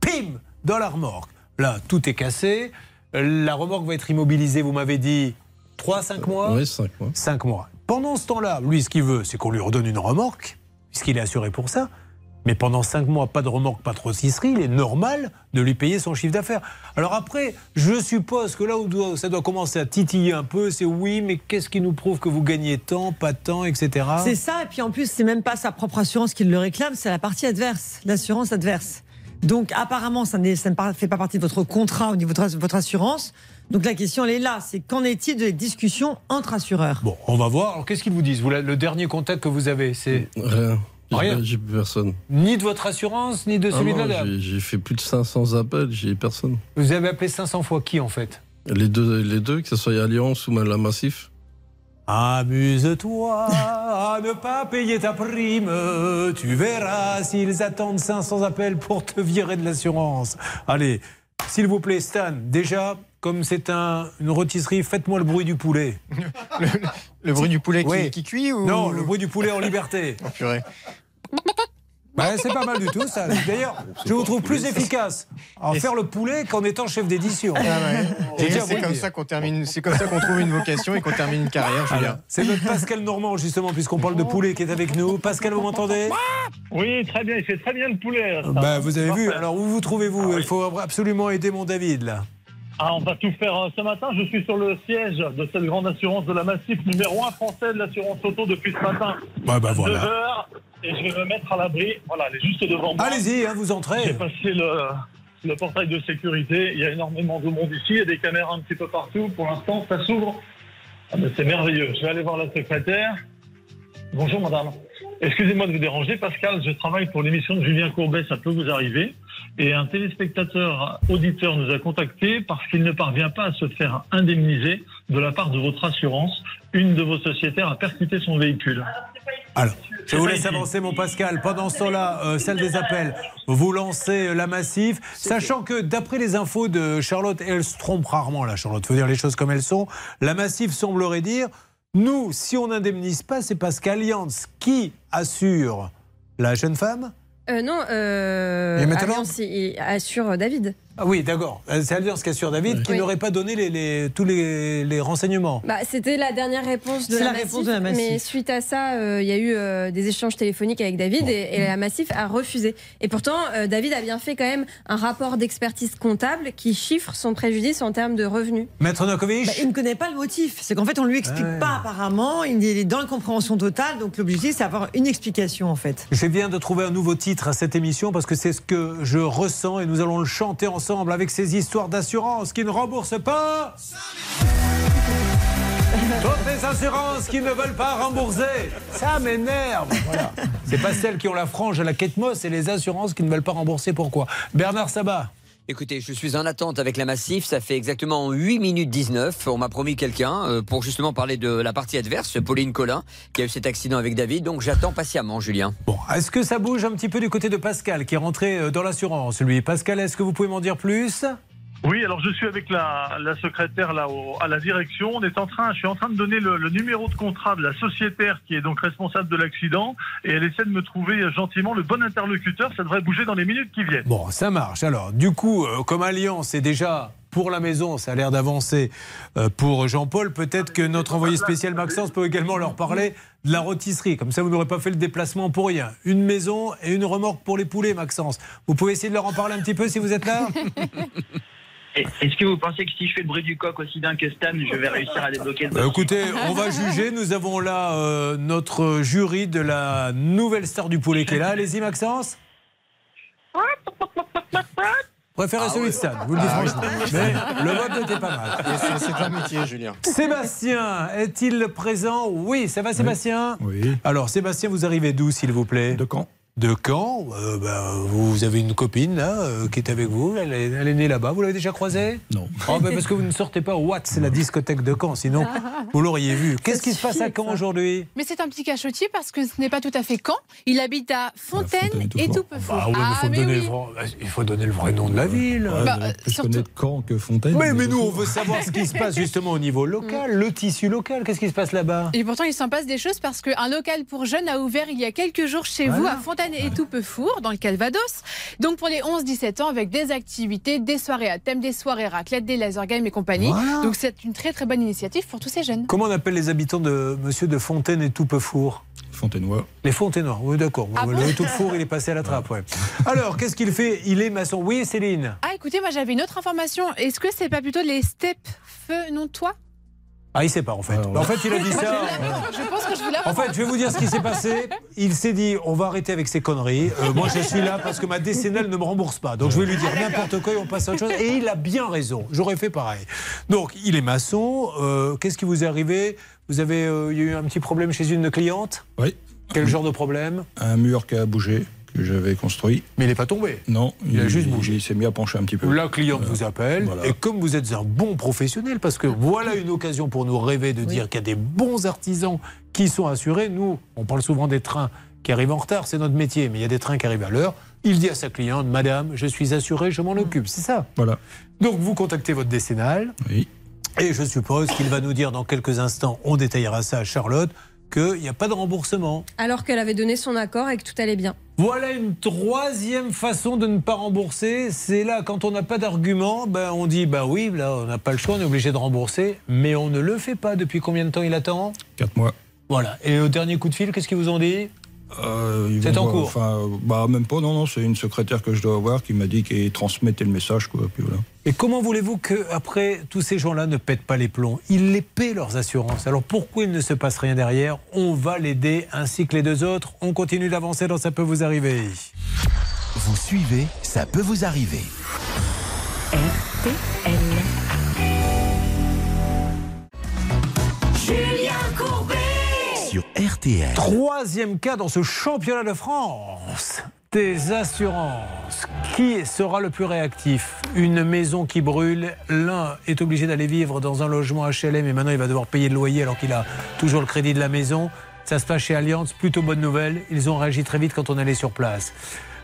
Speaker 1: pim, dans la remorque. Là, tout est cassé. La remorque va être immobilisée, vous m'avez dit, 3-5 mois
Speaker 8: Oui, 5 mois.
Speaker 1: 5 mois. Pendant ce temps-là, lui, ce qu'il veut, c'est qu'on lui redonne une remorque, puisqu'il est assuré pour ça. Mais pendant 5 mois, pas de remorque, pas de rôtisserie, il est normal de lui payer son chiffre d'affaires. Alors après, je suppose que là où ça doit commencer à titiller un peu, c'est oui, mais qu'est-ce qui nous prouve que vous gagnez tant, pas tant, etc.
Speaker 6: C'est ça, et puis en plus, c'est même pas sa propre assurance qui le réclame, c'est la partie adverse, l'assurance adverse. Donc apparemment, ça, ne fait pas partie de votre contrat au niveau de votre- assurance. Donc la question, elle est là, c'est qu'en est-il des discussions entre assureurs?
Speaker 1: Bon, on va voir. Alors qu'est-ce qu'ils vous disent? Vous, Le dernier contact que vous avez, c'est
Speaker 8: Rien.
Speaker 1: Rien.
Speaker 8: J'ai plus personne.
Speaker 1: ni de votre assurance, ni de
Speaker 8: Ah
Speaker 1: celui
Speaker 8: non,
Speaker 1: de la dame.
Speaker 8: j'ai- J'ai fait plus de 500 appels, j'ai personne.
Speaker 1: Vous avez appelé 500 fois qui en fait?
Speaker 8: Les deux, les deux, que ce soit Alliance ou la Massif.
Speaker 1: Amuse-toi à ne pas payer ta prime. Tu verras s'ils attendent 500 appels pour te virer de l'assurance. Allez, s'il vous plaît, Stan, déjà, comme c'est un, une rôtisserie, faites-moi le bruit du poulet.
Speaker 4: Le bruit du poulet qui,
Speaker 1: Oui.
Speaker 4: qui cuit ou
Speaker 1: Non, le bruit du poulet en liberté.
Speaker 4: Oh, purée.
Speaker 1: Ouais, c'est pas mal du tout, ça. D'ailleurs, je vous trouve plus efficace en faire le poulet qu'en étant chef d'édition. Déjà
Speaker 4: c'est comme ça qu'on termine, c'est comme ça qu'on trouve une vocation et qu'on termine une carrière.
Speaker 1: C'est notre Pascal Normand, justement, puisqu'on parle de poulet, qui est avec nous. Pascal, vous m'entendez?
Speaker 13: Oui, très bien, il fait très bien le poulet.
Speaker 1: Bah, vous avez vu. Alors, où vous trouvez-vous? Il faut absolument aider mon David, là.
Speaker 13: Ah, on va tout faire. euh, Ce matin, je suis sur le siège de cette grande assurance de la Massif, numéro 1 français de l'assurance auto depuis ce matin.
Speaker 1: Bah
Speaker 13: Deux
Speaker 1: voilà.
Speaker 13: heures, et je vais me mettre à l'abri. Voilà, elle est juste devant moi.
Speaker 1: Allez-y, hein, vous
Speaker 13: J'ai
Speaker 1: entrez.
Speaker 13: passé le, le portail de sécurité. Il y a énormément de monde ici, il y a des caméras un petit peu partout. Pour l'instant, ça s'ouvre. Ah, mais c'est merveilleux. Je vais aller voir la secrétaire. Bonjour madame. Excusez-moi de vous déranger, Pascal. Je travaille pour l'émission de Julien Courbet, ça peut vous arriver. Et un téléspectateur auditeur nous a contacté parce qu'il ne parvient pas à se faire indemniser de la part de votre assurance. Une de vos sociétaires a percuté son véhicule.
Speaker 1: Alors, je vous laisse avancer, mon Pascal. Pendant ce temps-là, euh, celle des appels, vous lancez euh, la massif, sachant que d'après les infos de Charlotte, et elle se trompe rarement, là, Charlotte, faut dire les choses comme elles sont, la massif semblerait dire nous, si on n'indemnise pas, c'est parce qu'Allianz qui assure la jeune femme?
Speaker 7: Euh, non, euh, il assure David.
Speaker 1: Ah oui, d'accord. C'est Allianz qui assure David, qui
Speaker 7: Oui.
Speaker 1: n'aurait pas donné les, les- tous les, les renseignements.
Speaker 7: Bah, C'était la dernière réponse de
Speaker 6: la,
Speaker 7: Massif,
Speaker 6: réponse de la Massif.
Speaker 7: Mais suite à ça, euh, il y a eu euh, des échanges téléphoniques avec David et, et la Massif a refusé. Et pourtant, euh, David a bien fait quand même un rapport d'expertise comptable qui chiffre son préjudice en termes de revenus.
Speaker 1: Maître Nokovic
Speaker 6: Bah, il ne connaît pas le motif. C'est qu'en fait, on lui explique
Speaker 1: Ouais.
Speaker 6: pas apparemment. Il est dans la compréhension totale. Donc l'objectif, c'est d'avoir une explication en fait.
Speaker 1: Je viens de trouver un nouveau titre à cette émission parce que c'est ce que je ressens et nous allons le chanter ensemble avec ces histoires d'assurance qui ne remboursent pas. Toutes les assurances qui ne veulent pas rembourser. Ça m'énerve. C'est pas celles qui ont la frange à la quête Moss, c'est les assurances qui ne veulent pas rembourser. Pourquoi? Bernard Sabat.
Speaker 14: Écoutez, je suis en attente avec la Massif. Ça fait exactement 8 minutes 19. On m'a promis quelqu'un euh, pour justement parler de la partie adverse, Pauline Collin, qui a eu cet accident avec David. Donc j'attends patiemment, Julien.
Speaker 1: Bon, est-ce que ça bouge un petit peu du côté de Pascal qui est rentré euh, dans l'assurance Lui, Pascal, est-ce que vous pouvez m'en dire plus?
Speaker 13: Oui, alors je suis avec la, la secrétaire là au- à la direction. On est en train, je suis en train de donner le, le numéro de contrat de la sociétaire qui est donc responsable de l'accident et elle essaie de me trouver gentiment le bon interlocuteur. Ça devrait bouger dans les minutes qui viennent.
Speaker 1: Bon, ça marche. Alors, du coup, euh, comme Alliance est déjà pour la maison, ça a l'air d'avancer euh, pour Jean-Paul. Peut-être que notre envoyé spécial Maxence peut également leur parler de la rôtisserie. Comme ça, vous n'aurez pas fait le déplacement pour rien. Une maison et une remorque pour les poulets, Maxence. Vous pouvez essayer de leur en parler un petit peu si vous êtes là?
Speaker 5: Est-ce que vous pensez que si je fais le bruit du coq aussi bien que Stan, je vais réussir à débloquer le
Speaker 1: Bah, écoutez, on va juger. Nous avons là euh, notre jury de la nouvelle star du poulet qui est là. Allez-y, Maxence. Préférez
Speaker 4: Ah
Speaker 1: celui de Stan, vous le dites
Speaker 4: Ah oui.
Speaker 1: franchement. Mais le vote n'était pas mal.
Speaker 4: C'est un métier, Julien.
Speaker 1: Sébastien, est-il présent? Oui, ça va Sébastien?
Speaker 15: Oui.
Speaker 1: Alors Sébastien, vous arrivez d'où s'il vous plaît?
Speaker 15: De Caen.
Speaker 1: De Caen Euh, ben, Vous avez une copine là euh, qui est avec vous, elle est, elle est née là-bas, vous l'avez déjà croisée?
Speaker 15: Non.
Speaker 1: Oh, ben, parce que vous ne sortez pas au Watt, c'est la discothèque de Caen, sinon vous l'auriez vu. Qu'est-ce qui se passe à Caen aujourd'hui?
Speaker 2: Mais c'est un petit cachotier parce que ce n'est pas tout à fait Caen. Il habite à Fontaine et tout peu
Speaker 1: Bah mais
Speaker 2: mais
Speaker 1: donner
Speaker 2: oui.
Speaker 1: le vrai- il faut donner le vrai nom de la ville.
Speaker 15: Ouais,
Speaker 2: Bah, euh,
Speaker 15: plus
Speaker 2: surtout-
Speaker 15: connaître Caen que Fontaine.
Speaker 1: Mais, mais nous, on veut savoir ce qui se passe justement au niveau local, le tissu local. Qu'est-ce qui se passe là-bas?
Speaker 2: Et pourtant, il s'en passe des choses parce qu'un local pour jeunes a ouvert il y a quelques jours chez vous à Fontaine et Toupefour, dans le Calvados. Donc pour les 11-17 ans, avec des activités, des soirées à thème, des soirées raclette, des laser games et compagnie.
Speaker 1: Voilà.
Speaker 2: Donc c'est une très très bonne initiative pour tous ces jeunes.
Speaker 1: Comment on appelle les habitants de Monsieur de Fontaine et Toupefour?
Speaker 15: Fontainois.
Speaker 1: Les Fontainenois, oui d'accord.
Speaker 2: Ah
Speaker 1: le
Speaker 2: bon
Speaker 1: Toupefour, il est passé à la trappe. ouais. Alors, qu'est-ce qu'il fait? Il est maçon. Oui, Céline
Speaker 2: Ah écoutez, moi j'avais une autre information. Est-ce que c'est pas plutôt les steppes feu non toi?
Speaker 1: Ah, il sait pas en fait.
Speaker 15: Alors,
Speaker 1: En fait, il a dit ça.
Speaker 2: Je pense que je vous
Speaker 1: En fait, je vais vous dire ce qui s'est passé. Il s'est dit, on va arrêter avec ces conneries. Euh, moi, je suis là parce que ma décennale ne me rembourse pas. Donc, je vais lui dire n'importe quoi et on passe à autre chose. Et il a bien raison. J'aurais fait pareil. Donc, il est maçon. Euh, Qu'est-ce qui vous est arrivé? Vous avez euh, il y a eu un petit problème chez une cliente?
Speaker 15: Oui.
Speaker 1: Quel genre de problème?
Speaker 15: Un mur qui a bougé, que j'avais construit.
Speaker 1: Mais il n'est pas tombé.
Speaker 15: Non,
Speaker 1: Il a juste bougé.
Speaker 15: Il s'est mis à pencher un petit peu.
Speaker 1: La cliente vous appelle
Speaker 15: Voilà.
Speaker 1: et comme vous êtes un bon professionnel, parce que voilà une occasion pour nous rêver de dire qu'il y a des bons artisans qui sont assurés. Nous, on parle souvent des trains qui arrivent en retard, c'est notre métier, mais il y a des trains qui arrivent à l'heure. Il dit à sa cliente, Madame, je suis assuré, je m'en occupe, c'est ça.
Speaker 15: Voilà.
Speaker 1: Donc vous contactez votre décennale
Speaker 15: Oui.
Speaker 1: et je suppose qu'il va nous dire dans quelques instants, on détaillera ça à Charlotte, qu'il n'y a pas de remboursement.
Speaker 7: Alors qu'elle avait donné son accord et que tout allait bien.
Speaker 1: Voilà une troisième façon de ne pas rembourser. C'est là, quand on n'a pas d'argument, ben on dit bah oui, là on n'a pas le choix, on est obligé de rembourser, mais on ne le fait pas. Depuis combien de temps il attend?
Speaker 15: Quatre mois.
Speaker 1: Voilà. Et au dernier coup de fil, qu'est-ce qu'ils vous ont dit?
Speaker 15: Euh,
Speaker 1: C'est en cours.
Speaker 15: Enfin, bah même pas. Non, non, c'est une secrétaire que je dois avoir qui m'a dit qu'elle transmettait le message, quoi. Puis voilà.
Speaker 1: Et comment voulez-vous que après tous ces gens-là ne pètent pas les plombs? Ils les paient leurs assurances. Alors pourquoi il ne se passe rien derrière? On va l'aider ainsi que les deux autres. On continue d'avancer dans ça peut vous arriver.
Speaker 9: Vous suivez, ça peut vous arriver.
Speaker 10: RTL.
Speaker 9: RTL.
Speaker 1: Troisième cas dans ce championnat de France des assurances. Qui sera le plus réactif? Une maison qui brûle. L'un est obligé d'aller vivre dans un logement HLM et maintenant il va devoir payer le loyer alors qu'il a toujours le crédit de la maison. Ça se passe chez Allianz. Plutôt bonne nouvelle. Ils ont réagi très vite quand on allait sur place.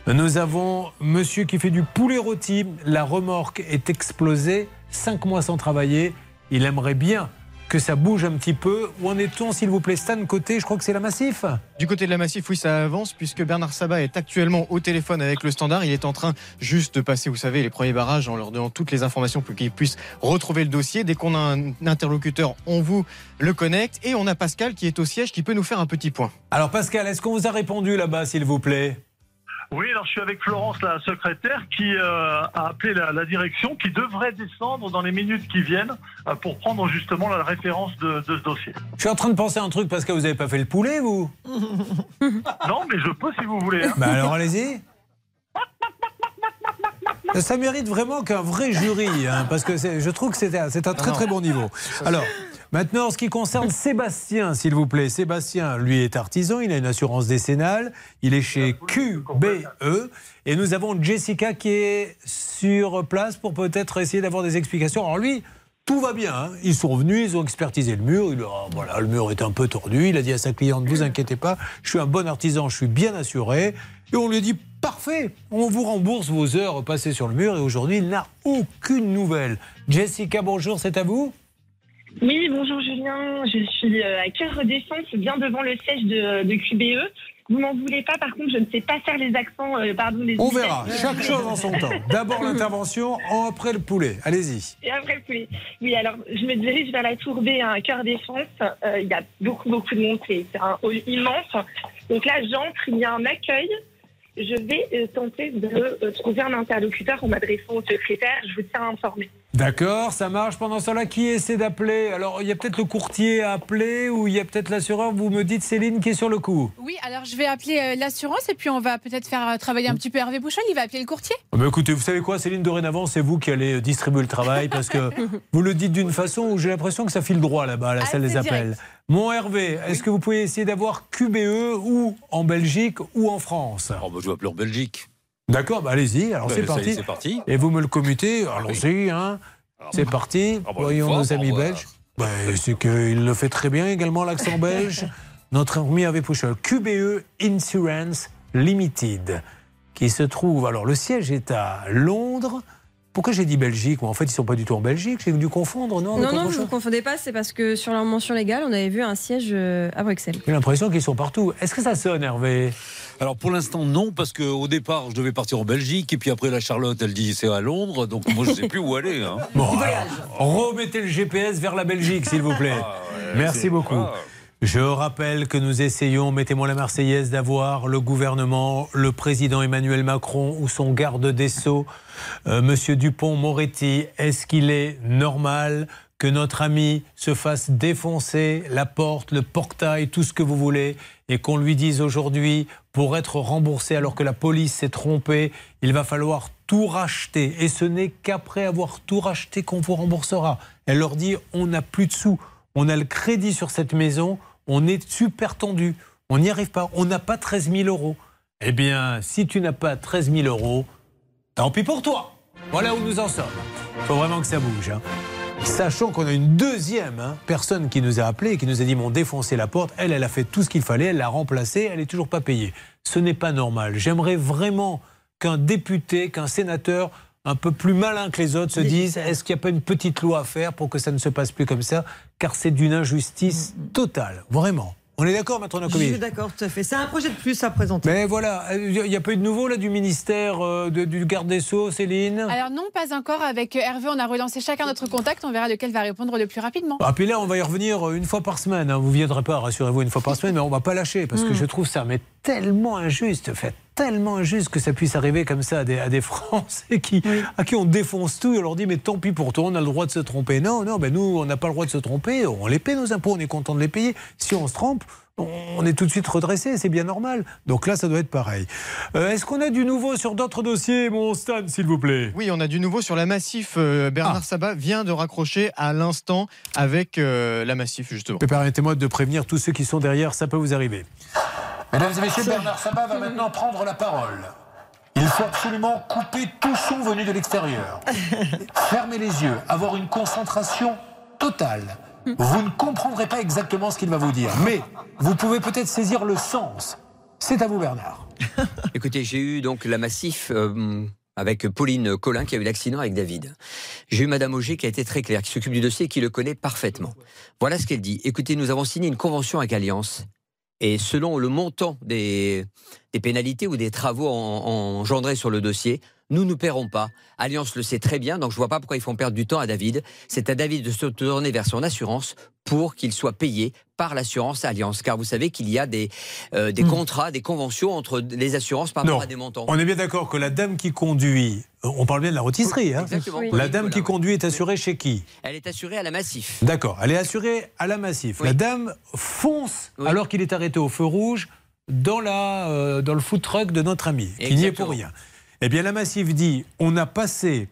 Speaker 1: Nous avons monsieur qui fait du poulet rôti. La remorque est explosée. Cinq mois sans travailler. Il aimerait bien que ça bouge un petit peu. Où en est-on, s'il vous plaît, Stan Côté Je crois que c'est la Massif?
Speaker 4: Du côté de la Massif, oui, ça avance puisque Bernard Sabat est actuellement au téléphone avec le standard. Il est en train juste de passer, vous savez, les premiers barrages en leur donnant toutes les informations pour qu'ils puissent retrouver le dossier. Dès qu'on a un interlocuteur, on vous le connecte. Et on a Pascal qui est au siège qui peut nous faire un petit point.
Speaker 1: Alors Pascal, est-ce qu'on vous a répondu là-bas, s'il vous plaît?
Speaker 13: Oui, alors je suis avec Florence, la secrétaire, qui euh, a appelé la, la direction, qui devrait descendre dans les minutes qui viennent euh, pour prendre justement la référence de, de ce dossier.
Speaker 1: Je suis en train de penser à un truc parce que vous n'avez pas fait le poulet, vous
Speaker 13: Non, mais je peux si vous voulez. hein.
Speaker 1: Bah alors allez-y. Ça mérite vraiment qu'un vrai jury, hein, parce que je trouve que c'est un, c'est un très très bon niveau. Alors, maintenant, en ce qui concerne Sébastien, s'il vous plaît. Sébastien, lui, est artisan, il a une assurance décennale, il est chez QBE, et nous avons Jessica qui est sur place pour peut-être essayer d'avoir des explications. Alors lui, tout va bien. hein. Ils sont venus, ils ont expertisé le mur. Voilà, le mur est un peu tordu. Il a dit à sa cliente vous inquiétez pas, je suis un bon artisan, je suis bien assuré. Et on lui dit Parfait, on vous rembourse vos heures passées sur le mur. Et aujourd'hui, il n'a aucune nouvelle. Jessica, bonjour, c'est à vous
Speaker 16: Oui, bonjour Julien, je suis euh, à Cœur Défense, bien devant le siège de, de QBE. Vous m'en voulez pas, par contre, je ne sais pas faire les accents, euh, pardon, les
Speaker 1: On verra, chaque chose en son temps. D'abord l'intervention, en- après le poulet. Allez-y.
Speaker 16: Et après le poulet. Oui, alors je me dirige vers la tour B à Cœur Défense. Euh, il y a beaucoup, beaucoup de monde, c'est c'est un hall immense. Donc là, j'entre, il y a un accueil. Je vais euh, tenter de euh, trouver un interlocuteur en m'adressant au secrétaire. Je vous tiens informé.
Speaker 1: D'accord, ça marche. Pendant ce temps-là, qui essaie d'appeler? Alors, il y a peut-être le courtier à appeler ou il y a peut-être l'assureur. Vous me dites Céline qui est sur le coup.
Speaker 2: Oui, alors je vais appeler euh, l'assurance et puis on va peut-être faire euh, travailler un petit peu Hervé Bouchon. Il va appeler le courtier.
Speaker 1: Ah bah écoutez, vous savez quoi, Céline, dorénavant, c'est vous qui allez distribuer le travail parce que vous le dites d'une façon où j'ai l'impression que ça file droit là-bas, à la salle des appels.
Speaker 2: direct.
Speaker 1: Mon Hervé, est-ce que vous pouvez essayer d'avoir QBE ou en Belgique ou en France?
Speaker 11: Oh, bah, je vais appeler en Belgique.
Speaker 1: D'accord, bah allez-y, alors
Speaker 11: Ouais,
Speaker 1: c'est
Speaker 11: est,
Speaker 1: parti. Et vous me le commutez, allons-y, hein. c'est parti.
Speaker 11: bah,
Speaker 1: Voyons
Speaker 11: fois,
Speaker 1: nos amis belges. Bah, c'est qu'il le fait très bien également, l'accent belge. Notre ami Hervé Pouchol, QBE Insurance Limited, qui se trouve. Alors, le siège est à Londres. Pourquoi j'ai dit Belgique En fait, ils ne sont pas du tout en Belgique. J'ai dû confondre, non
Speaker 7: Non, non, vous ne confondez pas, c'est parce que sur leur mention légale, on avait vu un siège euh, à Bruxelles.
Speaker 1: J'ai l'impression qu'ils sont partout. Est-ce que ça sonne, Hervé
Speaker 11: Alors pour l'instant non parce qu'au départ je devais partir en Belgique et puis après la Charlotte elle dit c'est à Londres donc moi je sais plus où aller. hein.
Speaker 1: Bon, alors, remettez le GPS vers la Belgique, s'il vous plaît. Merci
Speaker 11: c'est-
Speaker 1: beaucoup.
Speaker 11: ah.
Speaker 1: Je rappelle que nous essayons, mettez-moi la Marseillaise, d'avoir le gouvernement, le président Emmanuel Macron ou son garde des Sceaux, euh, Monsieur Dupont-Moretti. Est-ce qu'il est normal que notre ami se fasse défoncer la porte, le portail, tout ce que vous voulez, et qu'on lui dise aujourd'hui, pour être remboursé alors que la police s'est trompée, il va falloir tout racheter. Et ce n'est qu'après avoir tout racheté qu'on vous remboursera. Elle leur dit, on n'a plus de sous, on a le crédit sur cette maison, on est super tendu, on n'y arrive pas, on n'a pas 13 000 euros. Eh bien, si tu n'as pas 13 000 euros, tant pis pour toi. Voilà où nous en sommes. Il faut vraiment que ça bouge. hein. Sachant qu'on a une deuxième hein, personne qui nous a appelé et qui nous a dit m'ont défoncé la porte. Elle, elle a fait tout ce qu'il fallait, elle l'a remplacée, elle n'est toujours pas payée. Ce n'est pas normal. J'aimerais vraiment qu'un député, qu'un sénateur un peu plus malin que les autres se dise est-ce qu'il n'y a pas une petite loi à faire pour que ça ne se passe plus comme ça? Car c'est d'une injustice totale, vraiment. On est d'accord, Maître
Speaker 6: Je
Speaker 1: Nakovic
Speaker 6: suis d'accord, tout à fait. C'est un projet de plus à présenter.
Speaker 1: Mais voilà, il n'y a pas eu de nouveau là du ministère euh, de- du garde des Sceaux, Céline?
Speaker 2: Alors non, pas encore. Avec euh, Hervé, on a relancé chacun notre contact. On verra lequel va répondre le plus rapidement.
Speaker 1: Ah, puis là, on va y revenir une fois par semaine. hein. Vous ne viendrez pas, rassurez-vous, une fois par semaine, mais on ne va pas lâcher parce que
Speaker 2: Mm.
Speaker 1: je trouve ça mais tellement injuste. Faites tellement injuste que ça puisse arriver comme ça à des, à des Français qui, à qui on défonce tout et on leur dit mais tant pis pour toi, on a le droit de se tromper. Non, non, ben nous, on n'a pas le droit de se tromper, on les paie nos impôts, on est content de les payer. Si on se trompe, on est tout de suite redressé, c'est bien normal. Donc là, ça doit être pareil. Euh, Est-ce qu'on a du nouveau sur d'autres dossiers, mon Stan, s'il vous plaît?
Speaker 4: Oui, on a du nouveau sur la Massif. Euh, Bernard
Speaker 1: Ah.
Speaker 4: Sabat vient de raccrocher à l'instant avec euh, la Massif, justement.
Speaker 1: Permettez-moi de prévenir tous ceux qui sont derrière, ça peut vous arriver. Mesdames et messieurs, Bernard Sabat va maintenant prendre la parole. Il faut absolument couper tout son venu de l'extérieur. Fermer les yeux, avoir une concentration totale. Vous ne comprendrez pas exactement ce qu'il va vous dire, mais vous pouvez peut-être saisir le sens. C'est à vous, Bernard.
Speaker 14: Écoutez, j'ai eu donc la Massif euh, avec Pauline Collin qui a eu l'accident avec David. J'ai eu Madame Auger qui a été très claire, qui s'occupe du dossier et qui le connaît parfaitement. Voilà ce qu'elle dit. Écoutez, nous avons signé une convention avec Alliance. Et selon le montant des, pénalités ou des travaux en- engendrés sur le dossier, nous ne paierons pas. Alliance le sait très bien, donc je vois pas pourquoi ils font perdre du temps à David. C'est à David de se tourner vers son assurance pour qu'il soit payé par l'assurance Alliance. Car vous savez qu'il y a des, euh, des contrats, des conventions entre les assurances par rapport à des montants.
Speaker 1: On est bien d'accord que la dame qui conduit, on parle bien de la rôtisserie, hein.
Speaker 14: Oui.
Speaker 1: La dame qui conduit est assurée chez qui?
Speaker 14: Elle est assurée à la Massif.
Speaker 1: D'accord, elle est assurée à la Massif. La dame fonce alors qu'il est arrêté au feu rouge dans, la, euh, dans le food truck de notre ami, qui n'y est pour rien. Eh bien, la Massif dit on a passé,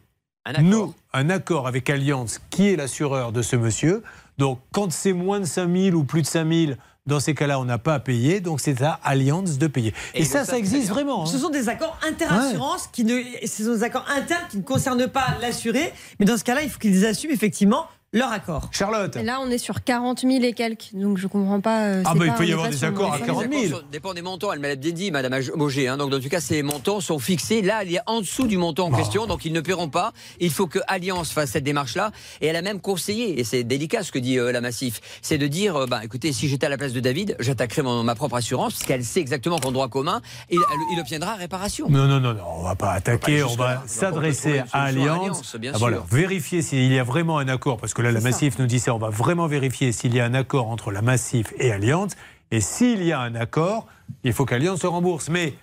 Speaker 1: nous, un accord avec Allianz, qui est l'assureur de ce monsieur. Donc, quand c'est moins de 5 000 ou plus de 5 000, dans ces cas-là, on n'a pas à payer. Donc, c'est à Allianz de payer. Et, ça, ça existe vraiment. hein.
Speaker 6: Ce sont des accords interassurance qui ne, ce sont des accords internes qui ne concernent pas l'assuré, mais dans ce cas-là, il faut qu'ils assument effectivement leur accord.
Speaker 1: Charlotte.
Speaker 7: Et là, on est sur 40 000 et quelques, donc je comprends pas. euh,
Speaker 1: Ah, bah, il peut y avoir des accords à
Speaker 7: même-
Speaker 1: 40 000.
Speaker 14: Ça dépend des montants, elle bien dit, Madame Auger. hein. donc, dans tout cas, ces montants sont fixés. Là, il est en dessous du montant en question, donc ils ne paieront pas. Il faut que Alliance fasse cette démarche-là. Et elle a même conseillé, et c'est délicat ce que dit euh, la Massif, c'est de dire euh, bah, écoutez, si j'étais à la place de David, j'attaquerais ma propre assurance, parce qu'elle sait exactement qu'en droit commun, il, elle- il obtiendra réparation.
Speaker 1: Non, non, non, non, on va pas attaquer, on va s'adresser à
Speaker 14: solution à.
Speaker 1: Allianz,
Speaker 14: bien
Speaker 1: Ah, voilà,
Speaker 14: sûr.
Speaker 1: vérifier s'il y a vraiment un accord, parce que là, la Massif nous dit ça, on va vraiment vérifier s'il y a un accord entre la Massif et Allianz. Et s'il y a un accord, il faut qu'Allianz se rembourse. Mais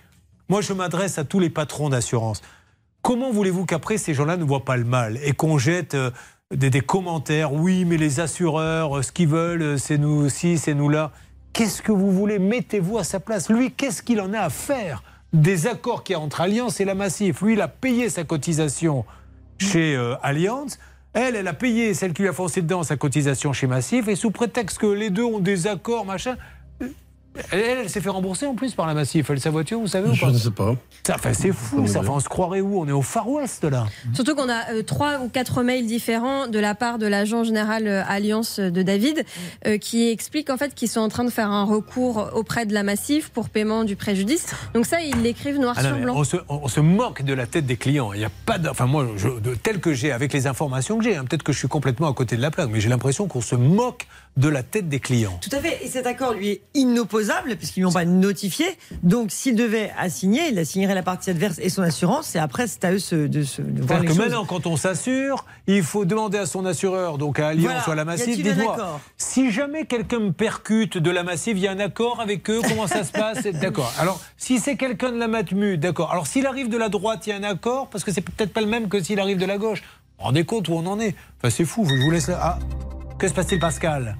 Speaker 1: moi, je m'adresse à tous les patrons d'assurance. Comment voulez-vous qu'après, ces gens-là ne voient pas le mal et qu'on jette euh, des, des commentaires? Oui, mais les assureurs, euh, ce qu'ils veulent, euh, c'est nous aussi, c'est nous là. Qu'est-ce que vous voulez? Mettez-vous à sa place. Lui, qu'est-ce qu'il en a à faire des accords qu'il y a entre Allianz et la Massif? Lui, il a payé sa cotisation chez euh, Allianz. Elle, elle a payé, celle qui lui a foncé dedans, sa cotisation chez Massif. Et sous prétexte que les deux ont des accords, machin, elle, elle, elle s'est fait rembourser en plus par la Massif. Elle, sa voiture, vous savez ou
Speaker 8: Je
Speaker 1: pas
Speaker 8: ne sais pas.
Speaker 1: Ça, enfin, c'est fou, ça. Enfin, on se croirait où? On est au Far West, là.
Speaker 7: Surtout qu'on a euh, trois ou quatre mails différents de la part de l'agent général euh, Alliance de David euh, qui expliquent en fait qu'ils sont en train de faire un recours auprès de la Massif pour paiement du préjudice. Donc ça, ils l'écrivent noir
Speaker 1: Ah non,
Speaker 7: sur blanc.
Speaker 1: on, se, on- on se moque de la tête des clients. Il n'y a pas de, enfin moi, je, de, tel que j'ai, avec les informations que j'ai, hein, peut-être que je suis complètement à côté de la plaque, mais j'ai l'impression qu'on se moque de la tête des clients.
Speaker 6: Tout à fait. Et cet accord, lui, est inopposable, puisqu'ils ne l'ont pas notifié. Donc, s'il devait assigner, il assignerait la partie adverse et son assurance. Et après, c'est à eux de se de voir les
Speaker 1: que
Speaker 6: choses.
Speaker 1: maintenant, quand on s'assure, il faut demander à son assureur, donc à Allianz
Speaker 6: Voilà.
Speaker 1: ou à la Massif, dites-moi, si jamais quelqu'un me percute de la Massif, il y a un accord avec eux, comment ça se passe D'accord. Alors, si c'est quelqu'un de la Matmu, d'accord. Alors, s'il arrive de la droite, il y a un accord, parce que c'est peut-être pas le même que s'il arrive de la gauche. Rendez compte où on en est? Enfin, c'est fou, je vous laisse là. Ah, que se passe-t-il, Pascal?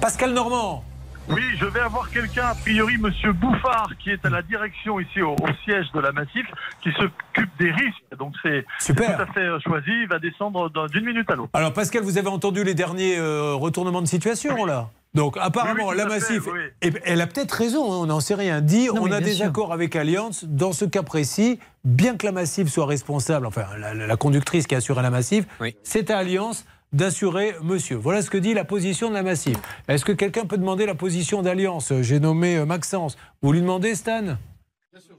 Speaker 1: Pascal Normand
Speaker 17: Oui, je vais avoir quelqu'un, a priori Monsieur Bouffard, qui est à la direction ici au, au siège de la Massif, qui s'occupe des risques. Donc c'est
Speaker 1: Super.
Speaker 17: tout à fait euh, choisi. Il va descendre dans- d'une minute à l'autre.
Speaker 1: Alors Pascal, vous avez entendu les derniers euh, retournements de situation là? Donc apparemment,
Speaker 17: Oui, oui,
Speaker 1: la
Speaker 17: à fait,
Speaker 1: Massif,
Speaker 17: oui.
Speaker 1: et elle a peut-être raison, hein, on n'en sait rien, dit
Speaker 6: Non,
Speaker 1: on a des
Speaker 6: sûr.
Speaker 1: accords avec Allianz, dans ce cas précis, bien que la Massif soit responsable, enfin la, la- conductrice qui assure la Massif, c'est à Allianz d'assurer monsieur. Voilà ce que dit la position de la Massif. Est-ce que quelqu'un peut demander la position d'Allianz J'ai nommé euh, Maxence. Vous lui demandez, Stan?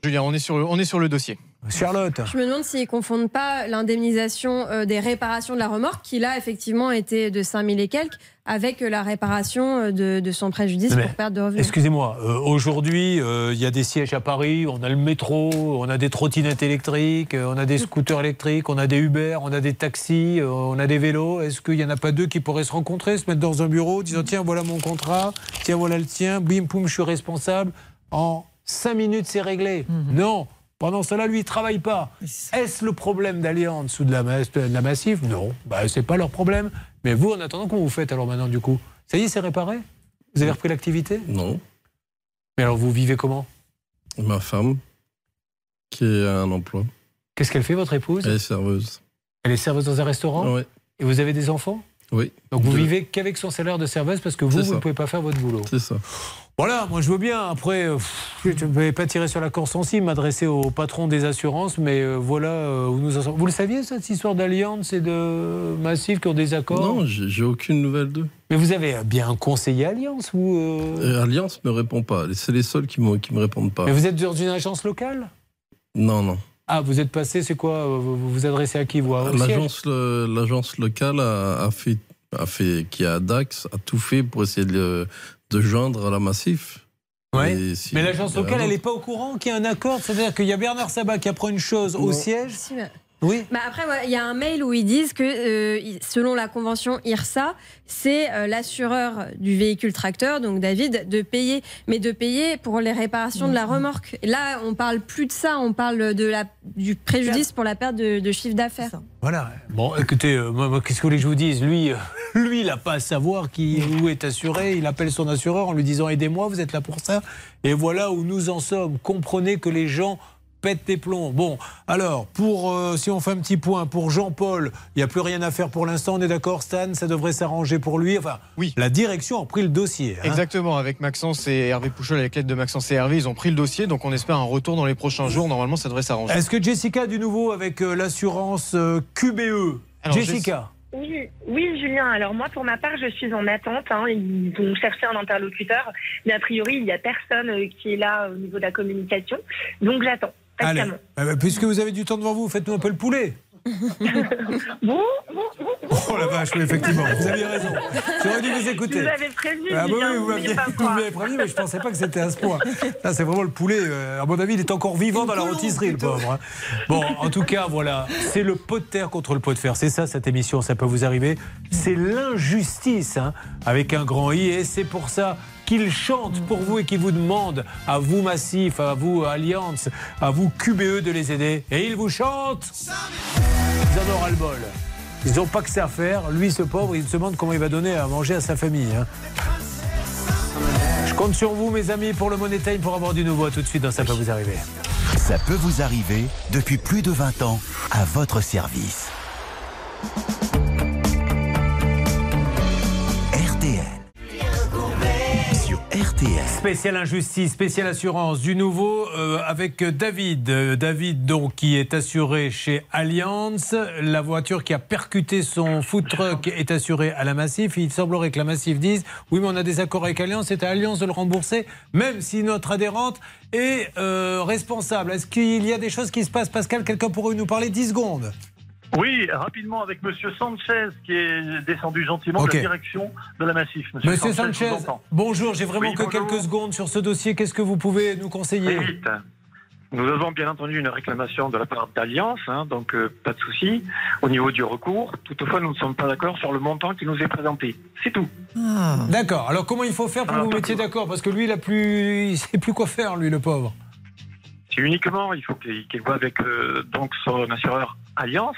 Speaker 4: Julien, on est sur, on est sur le dossier.
Speaker 1: Charlotte
Speaker 7: Je me demande s'ils confondent pas l'indemnisation euh, des réparations de la remorque, qui là effectivement était de 5000 et quelques, avec euh, la réparation euh, de, de son préjudice
Speaker 1: Mais,
Speaker 7: pour perte de revenus.
Speaker 1: Excusez-moi, euh, aujourd'hui, euh, il y a des sièges à Paris, on a le métro, on a des trottinettes électriques, on a des scooters électriques, on a des Uber, on a des taxis, euh, on a des vélos. Est-ce qu'il n'y en a pas deux qui pourraient se rencontrer, se mettre dans un bureau, disant tiens, voilà mon contrat, tiens, voilà le tien, bim, poum, je suis responsable, en Cinq minutes, c'est réglé. Non. Pendant cela, lui, il travaille pas. Est-ce le problème d'Alliance ou de la, Mas- de la Massif Non. Bah, c'est pas leur problème. Mais vous, en attendant, comment vous faites alors maintenant, du coup? Ça y est, c'est réparé? Vous avez repris l'activité?
Speaker 8: Non.
Speaker 1: Mais alors, vous vivez comment?
Speaker 8: Ma femme, qui a un emploi.
Speaker 1: Qu'est-ce qu'elle fait, votre épouse?
Speaker 8: Elle est serveuse.
Speaker 1: Elle est serveuse dans un restaurant?
Speaker 8: Oui.
Speaker 1: Et vous avez des enfants?
Speaker 8: Oui.
Speaker 1: Donc vous
Speaker 8: Deux.
Speaker 1: vivez qu'avec son salaire de serveuse parce que vous, vous
Speaker 8: ça.
Speaker 1: ne pouvez pas faire votre boulot.
Speaker 8: C'est ça.
Speaker 1: Voilà, moi je veux bien. Après, euh, pff, je ne vais pas tirer sur la corde sensible, m'adresser au patron des assurances, mais euh, voilà euh, où nous en sommes. Vous le saviez, cette histoire d'alliance et de Massif qui ont des accords?
Speaker 8: Non, j'ai aucune nouvelle d'eux.
Speaker 1: Mais vous avez bien un conseiller Alliance ou
Speaker 8: Euh, Alliance me répond pas. C'est les seuls qui me, qui me répondent pas.
Speaker 1: Mais vous êtes dans une agence locale?
Speaker 8: Non, non.
Speaker 1: Ah, vous êtes passé, c'est quoi? Vous vous adressez à qui vous
Speaker 8: L'agence le- l'agence locale a, a fait, a fait, qui a Dax, a tout fait pour essayer de, de joindre à la Massif.
Speaker 1: Ouais.
Speaker 8: Si-
Speaker 1: Mais l'agence locale, elle n'est pas au courant qu'il y a un accord? C'est-à-dire qu'il y a Bernard Sabat qui apprend une chose au
Speaker 8: Non.
Speaker 1: siège?
Speaker 7: Si, mais-
Speaker 1: Oui.
Speaker 7: Bah après, ouais, il y a un mail où ils disent que, euh, selon la convention IRSA, c'est euh, l'assureur du véhicule tracteur, donc David, de payer, mais de payer pour les réparations de la remorque. Et là, on parle plus de ça, on parle de la, du préjudice pour la perte de, de chiffre d'affaires.
Speaker 1: Voilà. Bon, écoutez, euh, moi, moi, qu'est-ce que vous voulez que je vous dise? Lui, euh, lui, il n'a pas à savoir qui où est assuré. Il appelle son assureur en lui disant aidez-moi, vous êtes là pour ça. Et voilà où nous en sommes. Comprenez que les gens pètent des plombs. Bon, alors, pour euh, si on fait un petit point, pour Jean-Paul, il n'y a plus rien à faire pour l'instant. On est d'accord, Stan Ça devrait s'arranger pour lui. Enfin,
Speaker 4: Oui.
Speaker 1: la direction a pris le dossier. hein.
Speaker 4: Exactement, avec Maxence et Hervé Pouchol, avec l'aide de Maxence et Hervé, ils ont pris le dossier, donc on espère un retour dans les prochains jours. Normalement, ça devrait s'arranger.
Speaker 1: Est-ce que Jessica du nouveau avec euh, l'assurance euh, QBE
Speaker 4: Alors,
Speaker 1: Jessica
Speaker 16: Oui, oui, Julien. Alors moi, pour ma part, je suis en attente. hein. Ils vont chercher un interlocuteur, mais a priori, il n'y a personne euh, qui est là au niveau de la communication. Donc j'attends.
Speaker 1: Allez, ben, puisque vous avez du temps devant vous, faites-nous un peu le poulet.
Speaker 16: Bon,
Speaker 1: Oh la vache, oui, effectivement, vous aviez raison. J'aurais dû vous écouter.
Speaker 16: Je vous prévenu,
Speaker 1: Ah, bah oui, vous m'avez prévenu, mais je ne pensais pas que c'était à ce point. Là, c'est vraiment le poulet. euh, À mon avis, il est encore vivant dans la rôtisserie, le pauvre. hein. Bon, en tout cas, voilà. C'est le pot de terre contre le pot de fer. C'est ça, cette émission. Ça peut vous arriver. C'est l'injustice, hein, avec un grand I. Et c'est pour ça qu'il chante pour vous et qu'il vous demande, à vous Massif, à vous Alliance, à vous QBE de les aider. Et il vous chante. Ils en ont ras-le-bol. Ils n'ont pas que ça à faire. Lui, ce pauvre, il se demande comment il va donner à manger à sa famille. hein. Je compte sur vous, mes amis, pour le Money Time, pour avoir du nouveau. À tout de suite Ça peut vous arriver.
Speaker 9: Ça peut vous arriver depuis plus de 20 ans à votre service. RTL.
Speaker 1: Spécial injustice, spécial assurance, du nouveau euh, avec David. Euh, David, donc, qui est assuré chez Allianz. La voiture qui a percuté son food truck est assurée à la Massif. Il semblerait que la Massif dise Oui, mais on a des accords avec Allianz, c'est à Allianz de le rembourser, même si notre adhérente est euh, responsable. Est-ce qu'il y a des choses qui se passent Pascal, quelqu'un pourrait nous parler 10 secondes
Speaker 17: Oui, rapidement avec Monsieur Sanchez qui est descendu gentiment de la direction de la Massif.
Speaker 1: Monsieur Sanchez, bonjour, j'ai vraiment
Speaker 17: Oui,
Speaker 1: que
Speaker 17: bonjour.
Speaker 1: quelques secondes sur ce dossier. Qu'est-ce que vous pouvez nous conseiller?
Speaker 18: Vite. Nous avons bien entendu une réclamation de la part d'Alliance, hein, donc euh, pas de souci au niveau du recours. Toutefois, nous ne sommes pas d'accord sur le montant qui nous est présenté. C'est tout.
Speaker 1: D'accord. Alors comment il faut faire pour que vous vous mettiez d'accord? Parce que lui, il a plus, il sait plus quoi faire, lui, le pauvre.
Speaker 18: C'est uniquement, il faut qu'il voit avec euh, donc son assureur Alliance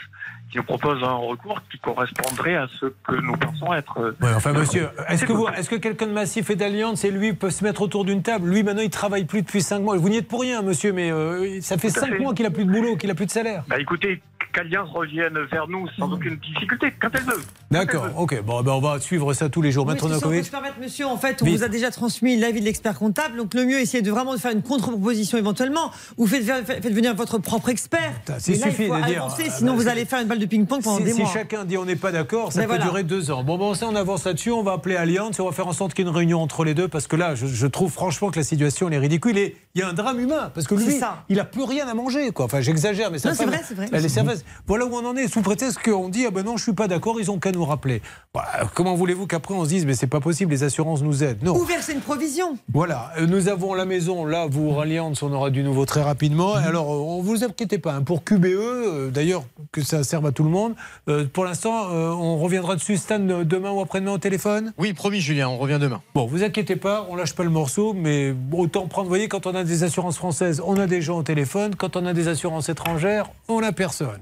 Speaker 18: qui nous propose un recours qui correspondrait à ce que nous pensons être. euh,
Speaker 1: Ouais, enfin, monsieur, est-ce que, vous, est-ce que quelqu'un de massif et d'alliance et lui peut se mettre autour d'une table? Lui, maintenant, il travaille plus depuis 5 mois. Vous n'y êtes pour rien, monsieur, mais euh, ça fait
Speaker 18: Tout à
Speaker 1: 5
Speaker 18: fait.
Speaker 1: mois qu'il a plus de boulot, qu'il a plus de salaire.
Speaker 18: Bah écoutez, qu'Alliance revienne vers nous sans aucune difficulté quand elle veut.
Speaker 1: D'accord, ok. Bon, ben, on va suivre ça tous les jours.
Speaker 6: Oui,
Speaker 1: Maître
Speaker 6: si
Speaker 1: Novakovic
Speaker 6: se permettre, monsieur, en fait, on
Speaker 1: Vite.
Speaker 6: vous a déjà transmis l'avis de l'expert comptable. Donc, le mieux, essayez de vraiment de faire une contre-proposition éventuellement. Ou faites, faites- venir votre propre expert. Là,
Speaker 1: suffit
Speaker 6: il faut
Speaker 1: de dire,
Speaker 6: avancer,
Speaker 1: ah,
Speaker 6: sinon
Speaker 1: bah,
Speaker 6: vous
Speaker 1: c'est-
Speaker 6: allez faire une balle de ping-pong pendant
Speaker 1: si,
Speaker 6: des
Speaker 1: si
Speaker 6: mois.
Speaker 1: chacun dit on n'est pas d'accord, ça
Speaker 6: Mais
Speaker 1: peut
Speaker 6: voilà.
Speaker 1: durer deux ans. Bon, bon, ça, on avance là-dessus. On va appeler Alliance et on va faire en sorte qu'il y ait une réunion entre les deux parce que là, je, je trouve franchement que la situation elle est ridicule et il y a un drame humain parce que lui,
Speaker 6: C'est ça.
Speaker 1: il a plus rien à manger. Quoi. Enfin, j'exagère, mais ça.
Speaker 6: Non, c'est vrai, c'est vrai.
Speaker 1: Elle est serveuse. Voilà où on en est, sous prétexte qu'on dit ah ben non, je suis pas d'accord, ils ont qu'à nous rappeler. Voilà, comment voulez-vous qu'après on se dise mais c'est pas possible, les assurances nous aident? Non.
Speaker 6: Ou verser une provision.
Speaker 1: Voilà, euh, nous avons la maison, là, vous Allianz, on aura du nouveau très rapidement.
Speaker 6: Mhm.
Speaker 1: Alors, euh, on vous inquiétez pas, hein, pour QBE, euh, d'ailleurs, que ça serve à tout le monde, euh, pour l'instant, euh, on reviendra dessus, Stan, demain ou après-demain au téléphone?
Speaker 4: Oui, promis, Julien, on revient demain.
Speaker 1: Bon, vous inquiétez pas, on lâche pas le morceau, mais autant prendre, vous voyez, quand on a des assurances françaises, on a des gens au téléphone, quand on a des assurances étrangères, on n'a personne.